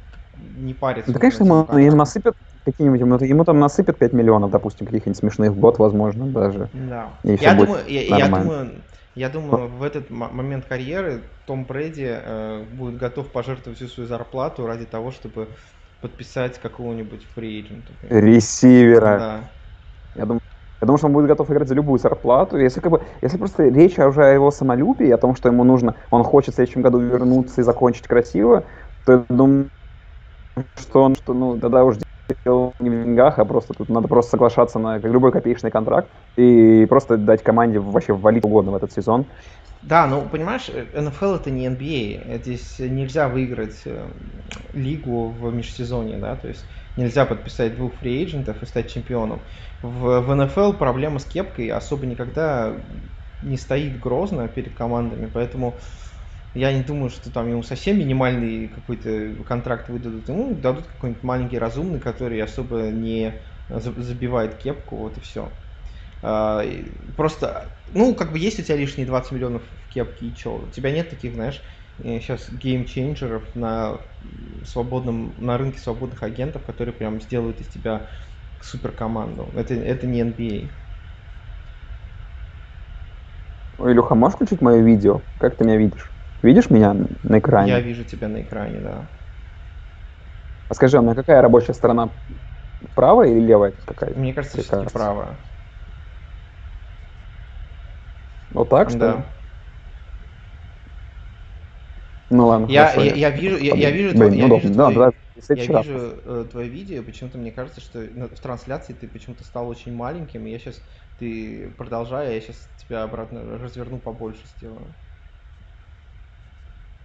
не парятся. Да, конечно, ему, им насыпят какие-нибудь, ему, ему там насыпят 5 миллионов, допустим, каких-нибудь смешных в год, возможно, даже. Да. Я думаю, я, я думаю, я думаю, в этот момент карьеры Том Брэди э, будет готов пожертвовать всю свою зарплату ради того, чтобы подписать какого-нибудь фриэйджента. Ресивера. Да. Я думаю, я думаю, что он будет готов играть за любую зарплату. Если, как бы, если просто речь уже о его самолюбии, о том, что ему нужно, он хочет в следующем году вернуться и закончить красиво, то я думаю, что он, что, ну, тогда уж дело не в деньгах, а просто тут надо просто соглашаться на любой копеечный контракт и просто дать команде вообще валить угодно в этот сезон. Да, ну понимаешь, НФЛ это не NBA. Здесь нельзя выиграть э, лигу в межсезонье, да, то есть нельзя подписать двух фри-эйджентов и стать чемпионом. В, в НФЛ проблема с кепкой особо никогда не стоит грозно перед командами, поэтому я не думаю, что там ему совсем минимальный какой-то контракт выдадут. Ему дадут какой-нибудь маленький разумный, который особо не забивает кепку, вот и все. А, просто, ну, как бы есть у тебя лишние 20 миллионов в кепке, и что? У тебя нет таких, знаешь, сейчас э, геймчейнджеров на свободном, на рынке свободных агентов, которые прям сделают из тебя супер команду. Это, это не NBA. Ой, Илюха, можешь включить мое видео? Как ты меня видишь? Видишь меня на экране? Я вижу тебя на экране, да. А скажи, у меня какая рабочая сторона? Правая или левая какая? Мне кажется, что правая. Вот так, что да. Ну ладно, я, хорошо, я, я вижу, я, я вижу, Блин, твой, я удобно. вижу, Да, твой, давай, я вижу э, твое видео, почему-то мне кажется, что на- в трансляции ты почему-то стал очень маленьким, и я сейчас, ты продолжай, а я сейчас тебя обратно разверну побольше сделаю.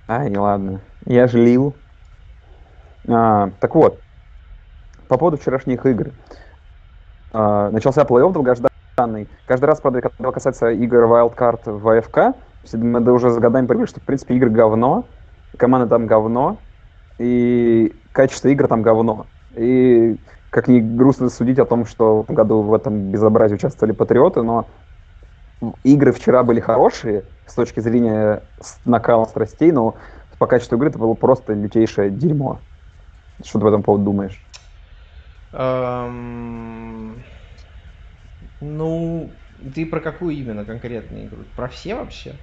Ай, ладно. Я же лил. А, так вот, по поводу вчерашних игр. А, начался плей-офф долгожданный. Каждый раз, правда, когда касается игр Wildcard в АФК, мы уже за годами привыкли, что, в принципе, игры говно, команда там говно, и качество игр там говно. И как ни грустно судить о том, что в этом году в этом безобразии участвовали патриоты, но игры вчера были хорошие с точки зрения накала страстей, но по качеству игры это было просто лютейшее дерьмо. Что ты по этому поводу думаешь? Эм, Ну, ты про какую именно конкретную игру? Про все вообще?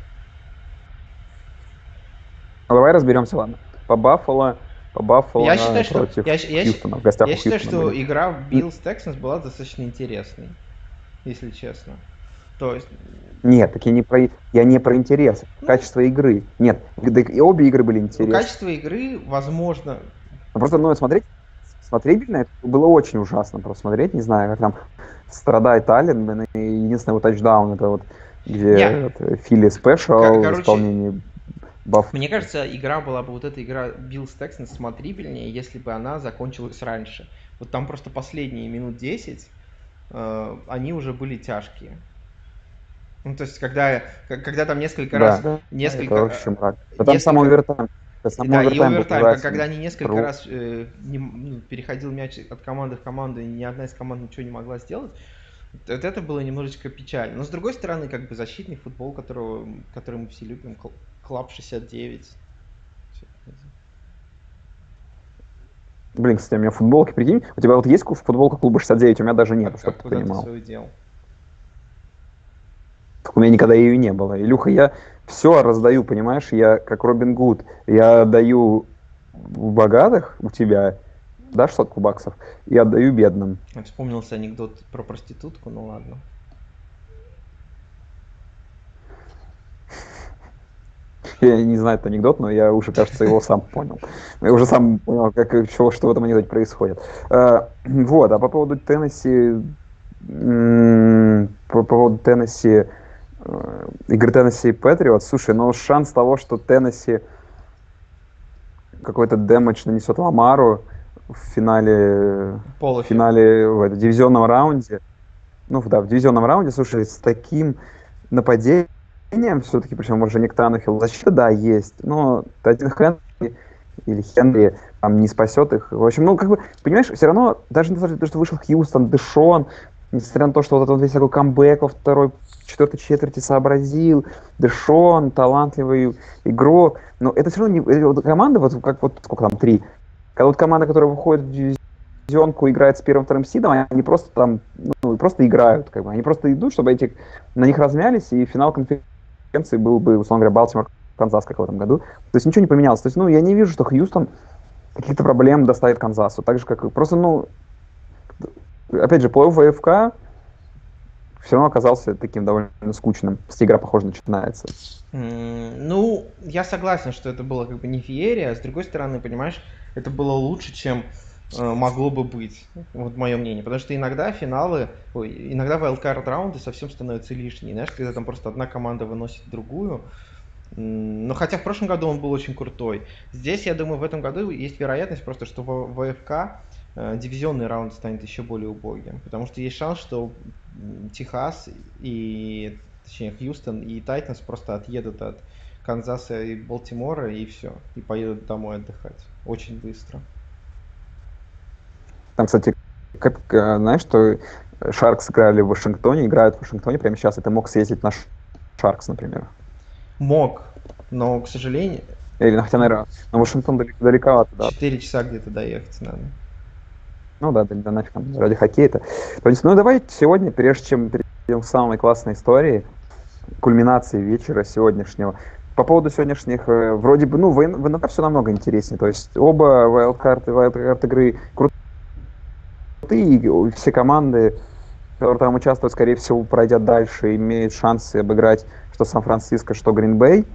Ну, давай разберемся, ладно. По Баффало, по Баффало Я считаю, что- против я щ- я Хьюстона. В гостях Я считаю, Хьюстона что были. игра Bills Texans была достаточно интересной, если честно. То есть, Нет, так я не про, я не про интерес, Ну. качество игры. Нет, да и обе игры были ну, интересны. качество игры, возможно, Ну, Просто, ну, смотреть, смотрибельно это было очень ужасно. Просто смотреть, не знаю, как там страдает Аллен, блин, и единственный его тачдаун, это вот где Не. это, Фили Спешл Кор- в исполнении Бафф. Мне кажется, игра была бы вот эта игра Bills Texans смотрибельнее, если бы она закончилась раньше. Вот там просто последние минут 10, э, они уже были тяжкие. Ну, то есть, когда, к- когда там несколько Да, раз, да, несколько, это вообще мрак. Да там несколько- сам овертайм. Да, и овертайм когда они несколько Ру- раз э, не ну, переходил мяч от команды в команду, и ни одна из команд ничего не могла сделать, вот это было немножечко печально. Но с другой стороны, как бы защитный футбол, которого, который мы все любим, Кл- Club 69. Всё это. Блин, кстати, у меня футболки, прикинь, у тебя вот есть футболка клуба 69, у меня даже нет, А чтобы ты понимал. Так у меня никогда ее не было. Илюха, я все раздаю, понимаешь, я как Робин Гуд. Я даю у богатых, у тебя, дашь сотку баксов, и отдаю бедным. Вспомнился анекдот про проститутку, ну ладно. *laughs* Я не знаю этот анекдот, но я уже, кажется, его сам понял. Я уже сам понял, как, что, что в этом анекдоте происходит. Э, Вот, а по поводу Теннесси, по поводу Теннесси, игры Теннесси и Патриот, слушай, ну шанс того, что Теннесси какой-то дэмэдж нанесет Ламару в финале, в Полуфи- финале в этом дивизионном раунде, ну да, в дивизионном раунде, слушай, с таким нападением все-таки, причем уже не к Танухилу, защита, да, есть, но один Хенри или Хенри там не спасет их. В общем, ну, как бы, понимаешь, все равно, даже несмотря на то, что вышел Хьюстон, Дэшон, несмотря на то, что вот этот весь такой камбэк во второй, четвертой четверти сообразил, Дэшон, талантливый игрок, но это все равно не... вот команда, вот как вот, сколько там, три, когда вот команда, которая выходит в дивизионку, играет с первым-вторым сидом, они просто там, ну, просто играют, как бы, они просто идут, чтобы эти, на них размялись, и финал конференции был бы, условно говоря, Балтимор, Канзас, как в этом году. То есть ничего не поменялось. То есть, ну, я не вижу, что Хьюстон каких-то проблем доставит Канзасу. Так же, как просто, ну, опять же, плей-офф АФК все равно оказался таким довольно скучным, если игра, похоже, начинается. М, Ну, я согласен, что это было как бы не феерия, а с другой стороны, понимаешь, это было лучше, чем э, могло бы быть. Вот мое мнение. Потому что иногда финалы, ой, иногда wildcard раунды совсем становятся лишние. Знаешь, когда там просто одна команда выносит другую. Но хотя в прошлом году он был очень крутой. Здесь, я думаю, в этом году есть вероятность просто, что в ВФК дивизионный раунд станет еще более убогим. Потому что есть шанс, что Техас и точнее Хьюстон и Тайтанс просто отъедут от Канзаса и Балтимора и все. И поедут домой отдыхать. Очень быстро. Там, кстати, как, э, знаешь, что Шаркс играли в Вашингтоне, играют в Вашингтоне прямо сейчас, и ты мог съездить на Шаркс, например. Мог, но, к сожалению... Или, хотя, наверное, на Вашингтон далеко, далековато, да. Четыре часа где-то доехать надо. Ну да, да, да нафиг там, ради хоккея-то. То есть, ну давай сегодня, прежде чем перейдем к самой классной истории, кульминации вечера сегодняшнего, по поводу сегодняшних, э, вроде бы, ну, в, в НФ все намного интереснее. То есть оба вайлдкарты, вайлдкарт игры крутые, все команды, которые там участвуют, скорее всего, пройдят дальше, имеют шансы обыграть что Сан-Франциско, что Гринбей. А,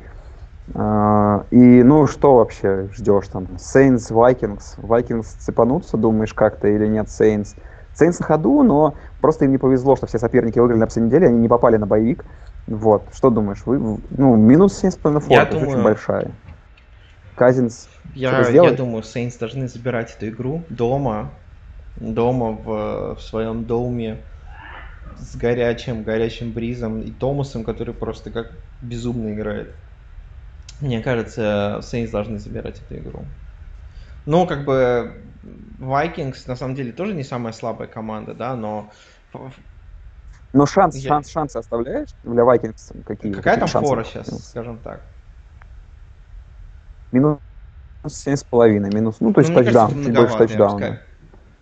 и, ну, что вообще ждешь там? Сейнс, Vikings. Vikings цепанутся, думаешь, как-то или нет Сейнс? Сейнс на ходу, но просто им не повезло, что все соперники выиграли на последней неделе, они не попали на боевик. Вот, что думаешь? Вы, ну, минус 7,5 форт, это думаю... очень большая. Казинс я, я думаю, Сейнс должны забирать эту игру дома, дома в, в своем доме с горячим, горячим бризом и Томасом, который просто как безумно играет. Мне кажется, Сейнс должны забирать эту игру. Ну, как бы Vikings на самом деле тоже не самая слабая команда, да, но... Но шанс, я... шанс, шансы оставляешь для Vikings? Какие, Какая какие там фора сейчас, скажем так? Минус семь с половиной, минус, ну, то есть ну, тачдаун, чуть больше тачдауна.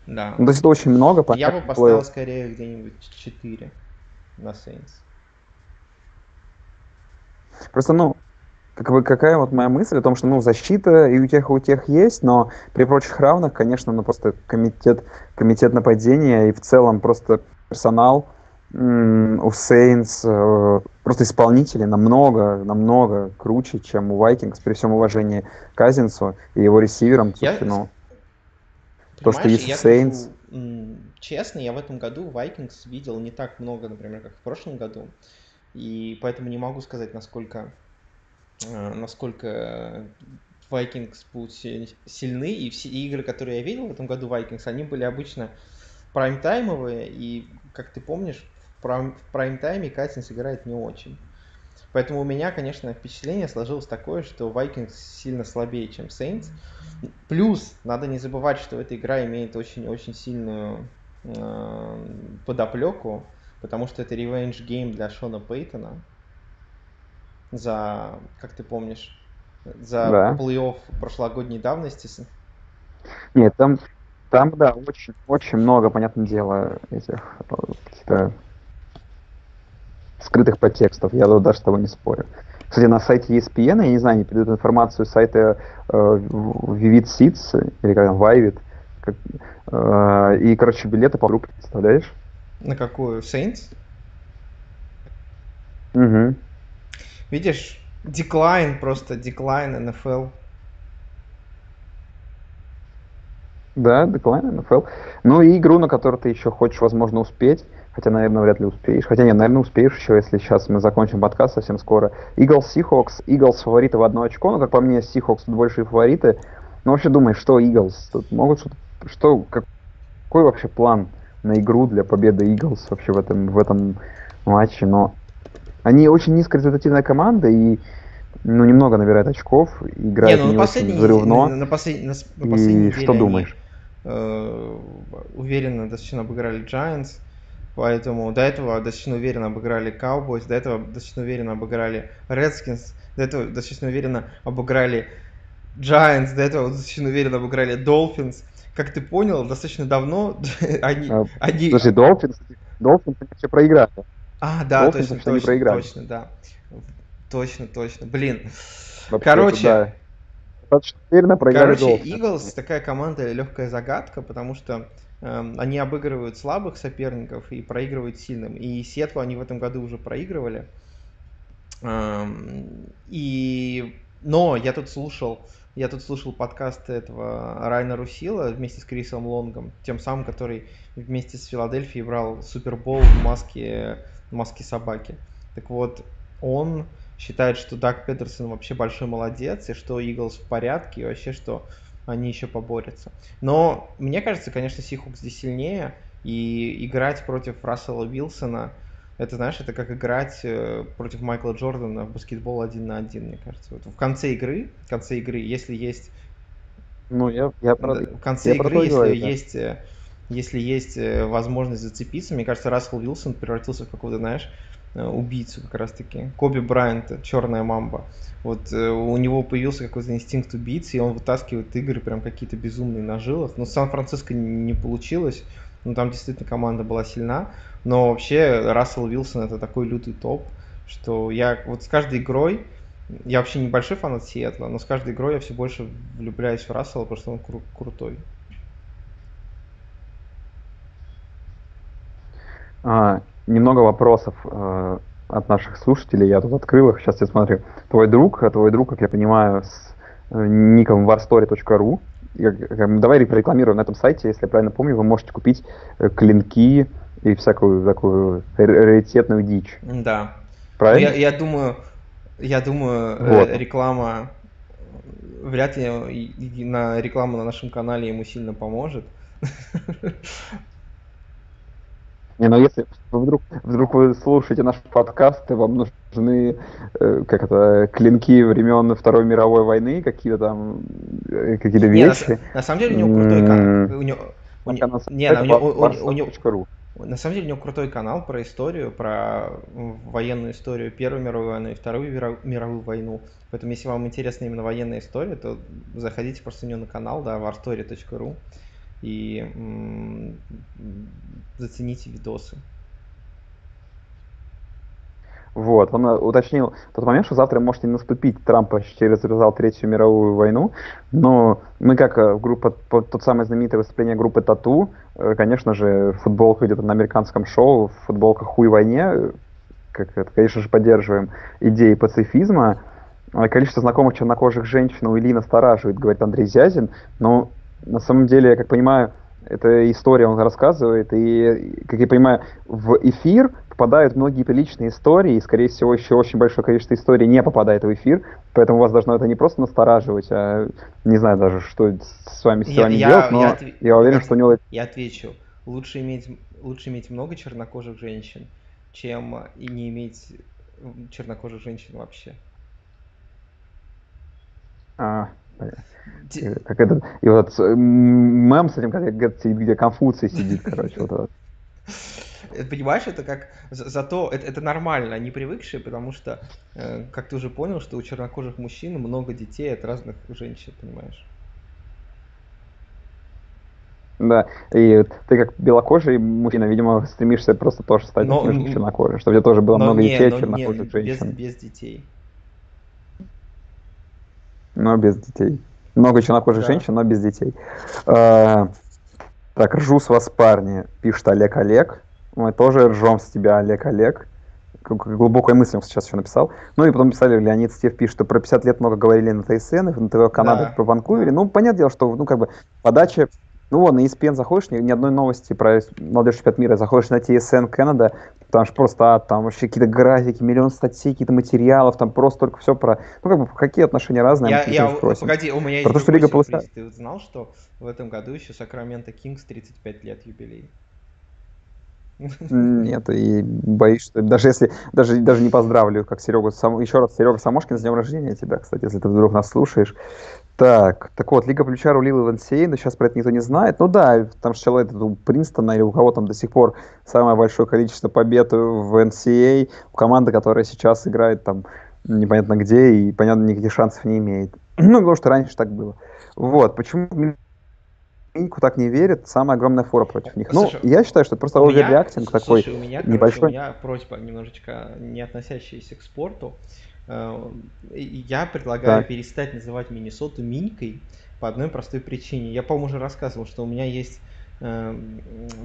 Да. Ну, то есть это очень много. Я бы поставил было... скорее где-нибудь 4 на Saints. Просто, ну, как бы какая вот моя мысль о том, что, ну, защита и у тех, и у тех есть, но при прочих равных, конечно, ну, просто комитет, комитет нападения и в целом просто персонал у Сейнс, э, просто исполнители намного, намного круче, чем у Vikings, при всем уважении к Казинцу и его ресиверам. Я, ну, то, что есть я Saints. Скажу, честно, я в этом году Vikings видел не так много, например, как в прошлом году. И поэтому не могу сказать, насколько, насколько Vikings будут сильны. И все игры, которые я видел в этом году Vikings, они были обычно прайм-таймовые. И, как ты помнишь, в, прайм- в прайм-тайме Катинс играет не очень. Поэтому у меня, конечно, впечатление сложилось такое, что Vikings сильно слабее, чем Saints. Плюс, надо не забывать, что эта игра имеет очень-очень сильную э, подоплеку, потому что это revenge game для Шона Пейтона за, как ты помнишь, за да. плей-офф прошлогодней давности. Нет, там, там, да, очень, очень много, понятное дело, этих каких-то скрытых подтекстов. Я даже с тобой не спорю. Кстати, на сайте ESPN, я не знаю, не передают информацию с сайта э, Vivid Seats, или как там, Vivid, как, э, и, короче, билеты по группе, представляешь? На какую? Saints? Угу. Видишь, деклайн просто, деклайн NFL. Да, деклайн NFL. Ну и игру, на которую ты еще хочешь, возможно, успеть. Хотя, наверное, вряд ли успеешь. Хотя, нет, наверное, успеешь еще, если сейчас мы закончим подкаст совсем скоро. Eagles Seahawks. Eagles фавориты в одно очко. Ну, как по мне, Seahawks тут большие фавориты. Ну, вообще думаешь, что Eagles? Тут могут что-то... Что, как, какой вообще план на игру для победы Eagles вообще в этом, в этом матче? Но они очень низкорезультативная команда и ну, немного набирает очков, играет не, ну, не очень взрывно. На, на, послед, на, на последней и что думаешь? Они, э, уверенно достаточно обыграли Giants. Поэтому до этого достаточно уверенно обыграли Cowboys, до этого достаточно уверенно обыграли Redskins, до этого достаточно уверенно обыграли Giants, до этого достаточно уверенно обыграли Dolphins. Как ты понял, достаточно давно *laughs* они... А, они... Слушай, Dolphins, Dolphins вообще проиграли. А, да, Dolphins точно, точно, проиграли. точно, да. Точно, точно. Блин. Вообще, Короче, да. Уверенно проиграли Короче. Eagles такая команда легкая загадка, потому что Эм, они обыгрывают слабых соперников и проигрывают сильным. И Сетлу они в этом году уже проигрывали. Эм, и... Но я тут слушал я тут слушал подкаст этого Райна Русила вместе с Крисом Лонгом, тем самым, который вместе с Филадельфией брал Супербол в маске, маске собаки. Так вот, он считает, что Даг Петерсон вообще большой молодец, и что Иглс в порядке, и вообще, что они еще поборются. Но мне кажется, конечно, Сихук здесь сильнее, и играть против Рассела Вилсона, это, знаешь, это как играть э, против Майкла Джордана в баскетбол один на один, мне кажется. Вот в конце игры, в конце игры, если есть... Ну, я, я про... В конце я игры, если говорю, да. есть, э, если есть э, возможность зацепиться, мне кажется, Рассел Вилсон превратился в какого-то, знаешь, убийцу как раз-таки. Коби Брайант, черная мамба. Вот у него появился какой-то инстинкт убийцы, и он вытаскивает игры прям какие-то безумные на жилах. Но Сан-Франциско не получилось. Ну, там действительно команда была сильна. Но вообще Рассел Вилсон это такой лютый топ, что я вот с каждой игрой, я вообще небольшой фанат Сиэтла, но с каждой игрой я все больше влюбляюсь в Рассела, потому что он кру- крутой. А, немного вопросов э, от наших слушателей. Я тут открыл их. Сейчас я смотрю. Твой друг, твой друг, как я понимаю, с э, ником warstory.ru. Давай рекламируем на этом сайте, если я правильно помню, вы можете купить э, клинки и всякую такую раритетную дичь. Да. Правильно? Я, я думаю, я думаю, Вот. реклама вряд ли на реклама на нашем канале ему сильно поможет. *laughs* Не, ну если вы вдруг, вдруг вы слушаете наш подкаст, и вам нужны э, как это, клинки времен Второй мировой войны, какие-то там э, какие-то Не, на, вещи. с- на самом деле у него крутой канал. М. У него, у не- на у него- у- у- у него- warstory.ru. На самом деле у него крутой канал про историю, про военную историю Первую мировую войну и Вторую мировую войну. Поэтому, если вам интересна именно военная история, то заходите просто у него на канал, да, warstory.ru и зацените видосы. Вот, он э, уточнил тот момент, что завтра может не наступить, Трамп почти развязал Третью мировую войну, но мы как э, группа, тот самый знаменитое выступление группы Тату, э, конечно же, футболка где-то на американском шоу, футболка «Хуй войне», как это, конечно же, поддерживаем идеи пацифизма. А Количество знакомых чернокожих женщин у Ильи настораживает, говорит Андрей Зязин, но на самом деле, я как понимаю, эта история он рассказывает, и, как я понимаю, в эфир попадают многие приличные истории, и, скорее всего, еще очень большое количество историй не попадает в эфир, поэтому вас должно это не просто настораживать, а не знаю даже, что с вами, с Я- вами я- делать, но я я, отве- уверен, что у него это Я отвечу, лучше иметь, лучше иметь много чернокожих женщин, чем и не иметь чернокожих женщин вообще. а, как это, и вот э, м, мем с этим, где, где Конфуций сидит, короче, вот этот. *laughs* Э, Понимаешь, это как... за- Зато это, это нормально, они привыкшие, потому что, э, как ты уже понял, что у чернокожих мужчин много детей от разных женщин, понимаешь? Да, и ты как белокожий мужчина, видимо, стремишься просто тоже стать Но- чернокожим, чтобы у тебя тоже было Но много не, детей от но не, чернокожих без, женщин, без детей. Но без детей. Много чернокожих Да. женщин, но без детей. А, Так, ржу с вас, парни, пишет Олег Олег. Мы тоже ржем с тебя, Олег Олег. Глубокая мысль он сейчас еще написал. Ну и потом писали, Леонид Стив пишет, что про 50 лет много говорили на ТСН, на ТВ Канада Да. про Ванкувере. Ну, понятное дело, что, ну, как бы, подача ну вот, на ESPN заходишь, ни, ни одной новости про молодежь чемпионат мира, заходишь на TSN Канада, там же просто ад, там вообще какие-то графики, миллион статей, какие-то материалов, там просто только все про... Ну, как бы, какие отношения разные, Я, я, спросим. погоди, у меня есть Про то, что Лига получает. Ты знал, что в этом году еще Сакраменто Кингс 35 лет юбилей? Нет, и боюсь, что даже если, даже, даже не поздравлю, как Серегу, Сам- еще раз, Серега Самошкин, с днем рождения тебя, кстати, если ты вдруг нас слушаешь. Так, так вот, Лига Плюща рулила в NCAA, но сейчас про это никто не знает. Ну да, там же человек у Принстона или у кого там до сих пор самое большое количество побед в NCAA, у команды, которая сейчас играет там непонятно где и, понятно, никаких шансов не имеет. *clears throat* Ну, потому что раньше так было. Вот, почему в Миньку так не верят, самая огромная фора против них. Слушай, ну, я считаю, что это просто оверреактинг такой. Слушай, у меня, короче, небольшой. у меня просьба немножечко не относящаяся к спорту. Э, Я предлагаю Так. перестать называть Миннесоту Минькой по одной простой причине. Я, по-моему, уже рассказывал, что у меня есть э,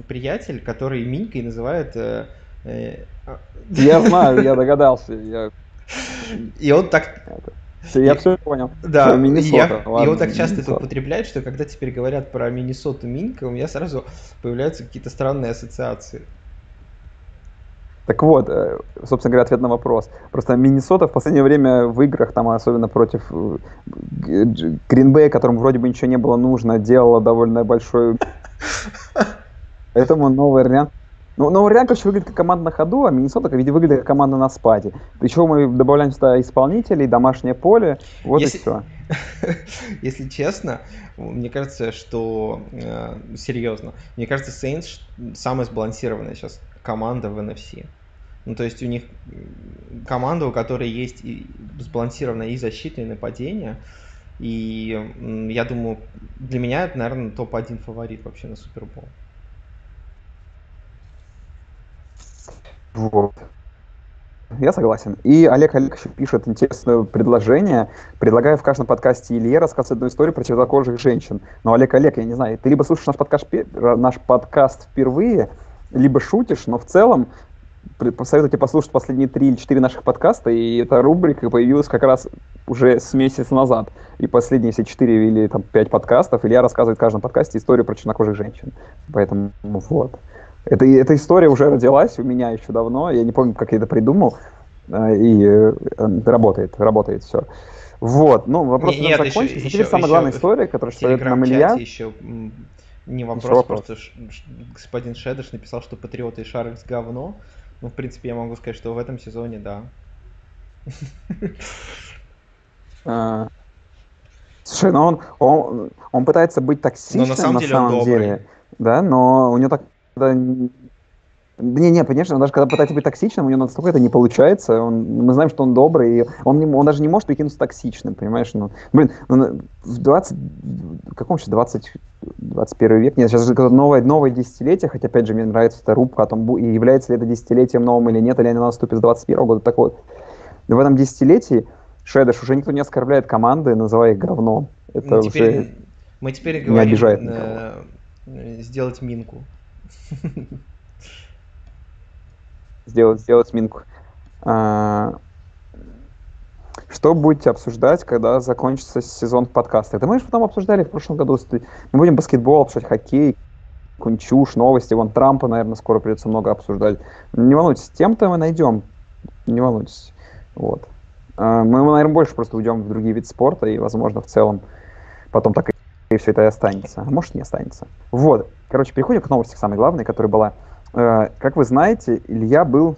приятель, который Минькой называет... э, э, а, *laughs* Я знаю, я догадался. Я... *laughs* И он так... Я все понял. Да, Миннесота. Я, его так часто это употребляют, что когда теперь говорят про Миннесоту Минка, у меня сразу появляются какие-то странные ассоциации. Так вот, э, собственно говоря, ответ на вопрос. Просто Миннесота в последнее время в играх, там особенно против Гринбея, которому вроде бы ничего не было нужно, делала довольно большой... *laughs* Поэтому Новый Орлеан ну, Новый Орлеан, короче, выглядит как команда на ходу, а Миннесота как выглядит как команда на спаде. Причем мы добавляем сюда исполнителей, домашнее поле, вот Если... и все. *laughs* Если честно, мне кажется, что э, серьезно, мне кажется, Saints самая сбалансированная сейчас команда в NFC. Ну, то есть у них команда, у которой есть и сбалансированная и защита, и нападение. И я думаю, для меня это, наверное, топ-1 фаворит вообще на Супербол. Вот. Я согласен. И Олег Олег еще пишет интересное предложение. Предлагаю в каждом подкасте Илье рассказать одну историю про чернокожих женщин. Но, Олег Олег, я не знаю, ты либо слушаешь наш подкаст, наш подкаст впервые, либо шутишь, но в целом посоветую тебе послушать последние три или четыре наших подкаста, и эта рубрика появилась как раз уже с месяца назад. И последние все четыре или там пять подкастов Илья рассказывает в каждом подкасте историю про чернокожих женщин. Поэтому вот. Это, эта история уже родилась у меня еще давно, я не помню, как я это придумал, э, и э, работает, работает все. Вот, ну, вопрос не, нет, закончился. Еще, Теперь еще, самая главная история, которая что нам Илья. Еще не вопрос, еще вопрос. просто господин Шедыш написал, что Патриоты и Шарльз говно. Ну, в принципе, я могу сказать, что в этом сезоне, да. А, слушай, ну он, он, он пытается быть токсичным но на самом, на деле, самом деле, да, но у него так не, не, конечно, он даже когда пытается быть токсичным, у него настолько это не получается. Он, мы знаем, что он добрый, и он, не, он даже не может прикинуться токсичным, понимаешь? Ну, блин, ну, в 20, в каком сейчас 20, 21 век? Нет, сейчас новое, новое десятилетие, хотя, опять же, мне нравится эта рубка о том, и является ли это десятилетием новым или нет, или она наступит с 21 года. Так вот, в этом десятилетии Шедеш уже никто не оскорбляет команды, называя их говном. Это мы теперь, уже мы теперь говорим, не обижает э, сделать минку. *laughs* сделать, сделать минку. А, что будете обсуждать, когда закончится сезон подкаста? Это мы же потом обсуждали в прошлом году. Мы будем баскетбол обсуждать, хоккей, какую новости. Вон Трампа, наверное, скоро придется много обсуждать. Не волнуйтесь, тем-то мы найдем. Не волнуйтесь. Вот. А, мы, наверное, больше просто уйдем в другие виды спорта, и, возможно, в целом потом так и все это и останется. А может, не останется. Вот. Короче, переходим к новости, самой главной, которая была. Э, как вы знаете, Илья был,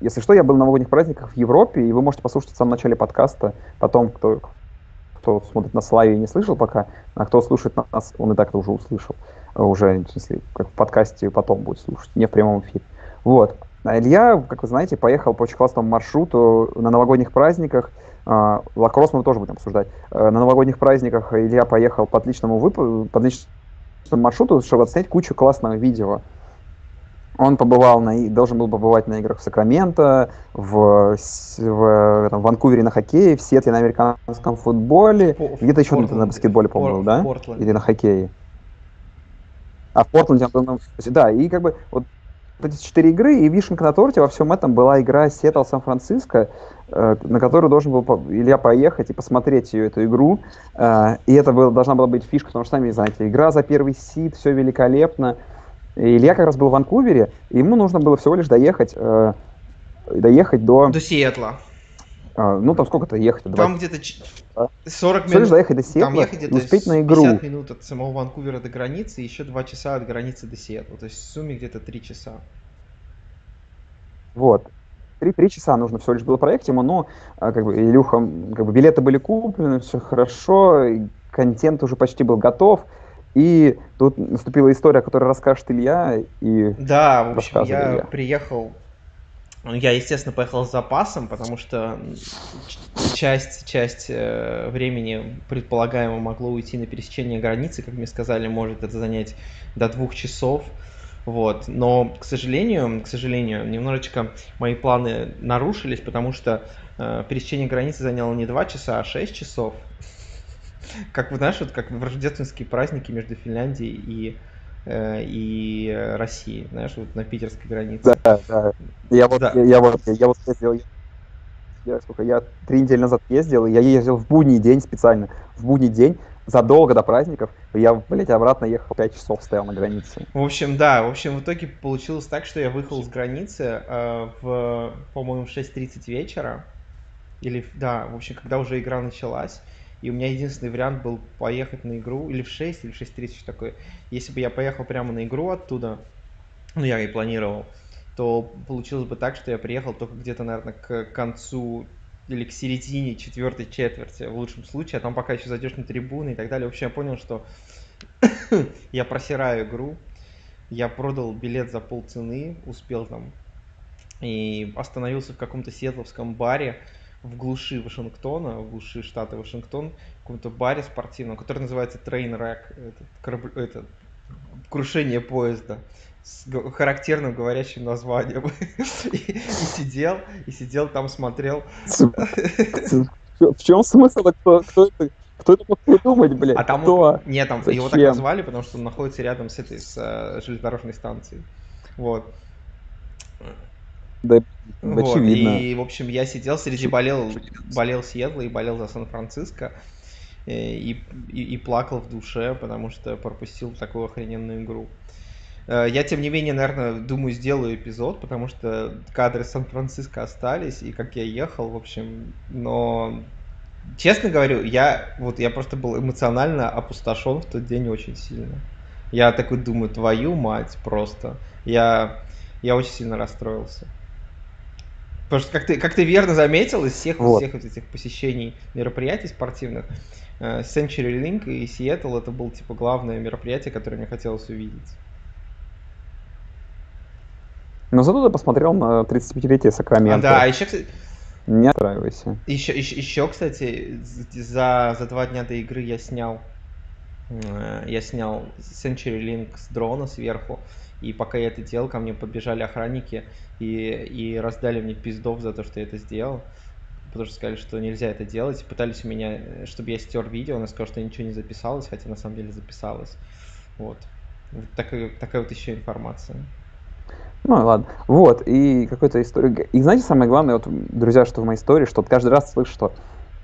если что, я был на новогодних праздниках в Европе, и вы можете послушать в самом начале подкаста, потом, кто, кто смотрит на слайве и не слышал пока, а кто слушает нас, он и так-то уже услышал, уже, в смысле, как в подкасте потом будет слушать, не в прямом эфире. Вот. А Илья, как вы знаете, поехал по очень классному маршруту на новогодних праздниках, а, Лакросс мы тоже будем обсуждать. Э, на новогодних праздниках Илья поехал по отличному, вып... по отличному маршруту, чтобы отснять кучу классного видео. Он побывал на, должен был побывать на играх в Сакраменто, в, в там, Ванкувере на хоккее, в Сетле на американском футболе, где-то еще на баскетболе, по-моему, да? Или на хоккее. А в Портленде он был, да, и как бы вот эти четыре игры, и вишенка на торте во всем этом была игра Сиэтл Сан-Франциско, э, на которую должен был Илья поехать и посмотреть ее, эту игру. Э, и это было, должна была быть фишка, потому что, сами знаете, игра за первый сид, все великолепно. Илья как раз был в Ванкувере, и ему нужно было всего лишь доехать, э, доехать до... До Сиэтла. Ну, там сколько-то ехать? Там где-то 40 минут. Всего доехать до Сиэтла там ехать успеть на игру. 50 минут от самого Ванкувера до границы, и еще 2 часа от границы до Сиэтла. То есть в сумме где-то 3 часа. Вот. Три, три часа нужно всего лишь было проект ему, но а, как бы Илюха, как бы билеты были куплены, все хорошо, контент уже почти был готов, и тут наступила история, которую расскажет Илья. И да, в общем, я Илья. приехал ну, я, естественно, поехал с запасом, потому что часть, часть э, времени предполагаемо могло уйти на пересечение границы, как мне сказали, может это занять до двух часов. Вот. Но, к сожалению, к сожалению, немножечко мои планы нарушились, потому что э, пересечение границы заняло не два часа, а шесть часов. *laughs* Как вы знаешь, вот как в рождественские праздники между Финляндией и Э, и России, знаешь, вот на питерской границе. Да, да. Я вот, да. Я, я вот, я вот ездил, я, сколько, я три недели назад ездил, и я ездил в будний день специально, в будний день, задолго до праздников, я, блядь, обратно ехал 5 часов, стоял на границе. В общем, да, в общем, в итоге получилось так, что я выехал с границы э, в, по-моему, в 6.30 вечера, или, да, в общем, когда уже игра началась, и у меня единственный вариант был поехать на игру или в 6, или в 6.30, что такое. Если бы я поехал прямо на игру оттуда, ну, я и планировал, то получилось бы так, что я приехал только где-то, наверное, к концу или к середине четвертой четверти, в лучшем случае, а там пока еще зайдешь на трибуны и так далее. В общем, я понял, что *coughs* я просираю игру, я продал билет за полцены, успел там, и остановился в каком-то сетловском баре, в глуши Вашингтона, в глуши штата Вашингтон, в каком-то баре спортивном, который называется Trainwreck, этот, кораб... этот крушение поезда с характерным говорящим названием. *laughs* и, и сидел, и сидел там, смотрел. В чем смысл? Кто, кто это? Кто это мог придумать, блядь? А там Кто? Нет, там Зачем? его так назвали, потому что он находится рядом с этой с, uh, железнодорожной станцией. Вот. Да, вот. очевидно. И, в общем, я сидел среди болел, болел Сиэтла и болел за Сан-Франциско. Э, и, и, и плакал в душе, потому что пропустил такую охрененную игру. Э, я, тем не менее, наверное, думаю, сделаю эпизод, потому что кадры Сан-Франциско остались, и как я ехал, в общем, но честно говорю, я вот я просто был эмоционально опустошен в тот день очень сильно. Я такой думаю, твою мать, просто. Я, я очень сильно расстроился. Потому что, как ты, как ты верно заметил, из всех, вот. всех вот этих посещений мероприятий спортивных, э, Century Link и Seattle это было типа главное мероприятие, которое мне хотелось увидеть. Но зато ты посмотрел на 35-летие Сакрамента. А, да, а еще, кстати... Не отстраивайся. Еще, еще, еще, кстати, за, за два дня до игры я снял э, я снял Century Link с дрона сверху, и пока я это делал, ко мне подбежали охранники и, и раздали мне пиздов за то, что я это сделал, потому что сказали, что нельзя это делать, пытались у меня, чтобы я стер видео, она сказала, что ничего не записалось, хотя на самом деле записалось. Вот. вот такая, такая вот еще информация. Ну ладно. Вот, и какой-то история. И знаете, самое главное, вот, друзья, что в моей истории, что вот каждый раз слышу, что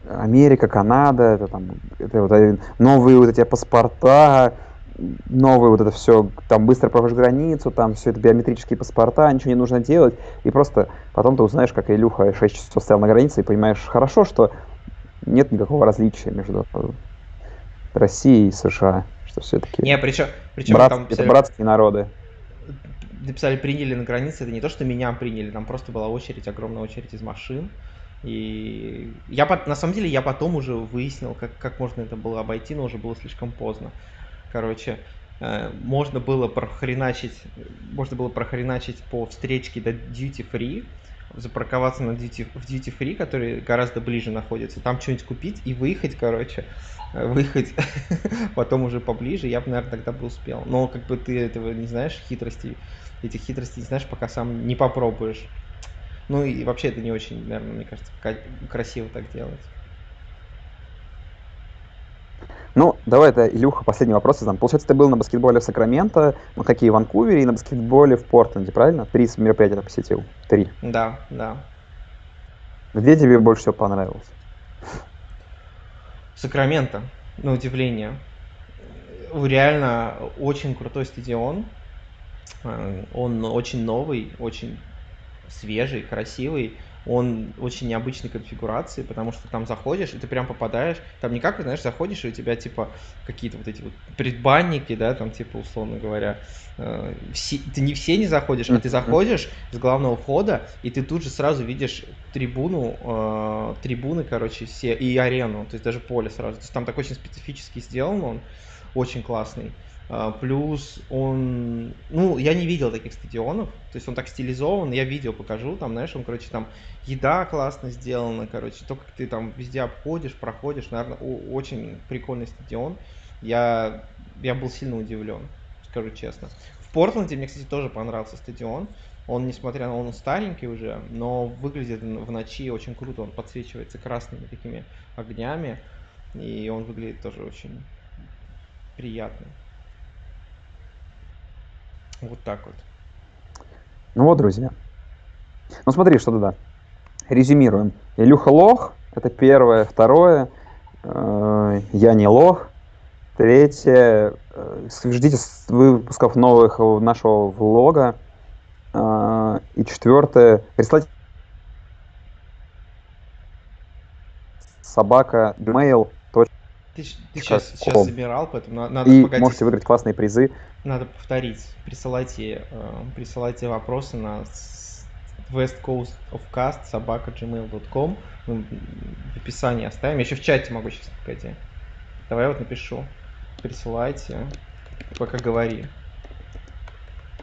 Америка, Канада, это там это вот новые вот эти паспорта, новые вот это все, там быстро проходишь границу, там все это биометрические паспорта, ничего не нужно делать, и просто потом ты узнаешь, как Илюха 6 часов стоял на границе, и понимаешь хорошо, что нет никакого различия между Россией и США, что все-таки... Не, причем, причем брат, там... Это братские народы написали приняли на границе, это не то, что меня приняли, там просто была очередь, огромная очередь из машин. И я на самом деле я потом уже выяснил, как, как можно это было обойти, но уже было слишком поздно. Короче, э, можно было прохреначить, можно было прохреначить по встречке до duty free, запарковаться на duty, в duty free, который гораздо ближе находится, там что-нибудь купить и выехать, короче, э, выехать *laughs* потом уже поближе, я бы, наверное, тогда бы успел. Но как бы ты этого не знаешь, хитростей этих хитростей не знаешь, пока сам не попробуешь. Ну и вообще это не очень, наверное, мне кажется, красиво так делать. Ну, давай это, Илюха, последний вопрос задам. Получается, ты был на баскетболе в Сакраменто, на хоккее в Ванкувере и на баскетболе в Портленде, правильно? Три мероприятия ты посетил. Три. Да, да. Где тебе больше всего понравилось? Сакраменто, на удивление. Реально очень крутой стадион. Э, он очень новый, очень свежий, красивый. Он очень необычной конфигурации, потому что там заходишь, и ты прям попадаешь. Там не как, знаешь, заходишь, и у тебя типа какие-то вот эти вот предбанники, да, там типа, условно говоря, э, все, ты не все не заходишь, а ты заходишь с главного входа, и ты тут же сразу видишь трибуну, э, трибуны, короче, все, и арену, то есть даже поле сразу. То есть там такой очень специфически сделан он, очень классный. А, плюс он, ну, я не видел таких стадионов, то есть он так стилизован, я видео покажу, там, знаешь, он, короче, там еда классно сделана, короче, то, как ты там везде обходишь, проходишь, наверное, очень прикольный стадион. Я, я был сильно удивлен, скажу честно. В Портленде мне, кстати, тоже понравился стадион. Он, несмотря на он старенький уже, но выглядит в ночи очень круто, он подсвечивается красными такими огнями, и он выглядит тоже очень приятно. Вот так вот. Ну вот, друзья. Ну смотри, что туда. резюмируем. Илюха лох, это первое. Второе, э, я не лох. Третье, э, ждите выпусков новых нашего влога. Э, и четвертое, прислать собака gmail. Ты, ты сейчас, сейчас собирал, поэтому надо И погодить. можете выиграть классные призы. Надо повторить. Присылайте, э, присылайте вопросы на West Coast of Cast собака gmail.com. Мы в описании оставим. Я еще в чате могу сейчас, погоди. Давай я вот напишу. Присылайте. Пока говори.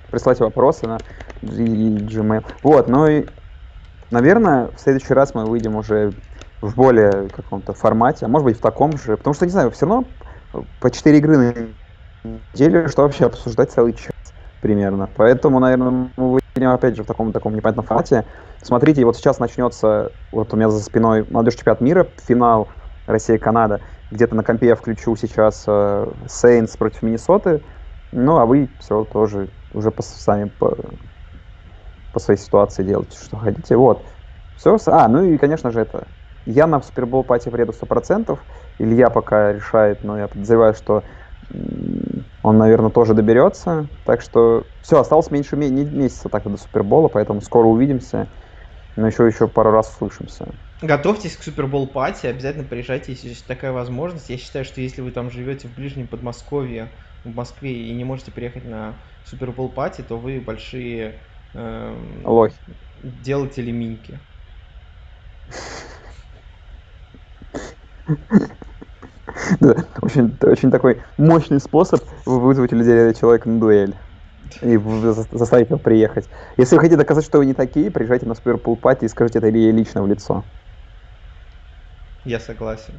Присылайте вопросы на Gmail. Вот, ну и, наверное, в следующий раз мы выйдем уже в более каком-то формате, а может быть в таком же, потому что, не знаю, все равно по 4 игры на неделю, что вообще обсуждать целый час примерно. Поэтому, наверное, мы выйдем опять же в таком таком непонятном формате. Смотрите, вот сейчас начнется, вот у меня за спиной молодежь чемпионат мира, финал Россия-Канада. Где-то на компе я включу сейчас э, против Миннесоты. Ну, а вы все тоже уже по, сами по, по своей ситуации делайте, что хотите. Вот. Все. А, ну и, конечно же, это я на Супербол пати приеду 100%. Илья пока решает, но я подозреваю, что он, наверное, тоже доберется. Так что все, осталось меньше месяца так до Супербола, поэтому скоро увидимся. Но еще, еще пару раз услышимся. Готовьтесь к Супербол пати, обязательно приезжайте, если есть такая возможность. Я считаю, что если вы там живете в ближнем Подмосковье, в Москве и не можете приехать на Супербол пати, то вы большие э, лохи. Делатели миньки. Да, очень, очень такой мощный способ вызвать у людей человека на дуэль. И заставить его приехать. Если вы хотите доказать, что вы не такие, приезжайте на Суперпул Пати и скажите это Илье лично в лицо. Я согласен.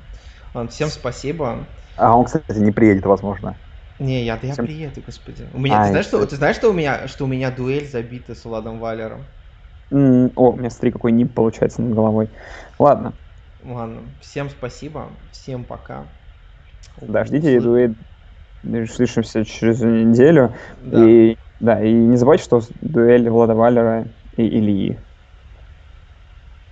Всем спасибо. А он, кстати, не приедет, возможно. Не, я, я Всем... приеду, господи. У меня, а, ты, знаешь, что, ты знаешь, что у меня, что у меня дуэль забита с Владом Валером? Mm, о, у меня смотри, какой нип получается над головой. Ладно. Ладно, всем спасибо, всем пока. Да, ждите дуэль. Слышимся через неделю. Да. И, да, и не забывайте, что дуэль Влада Валера и Ильи.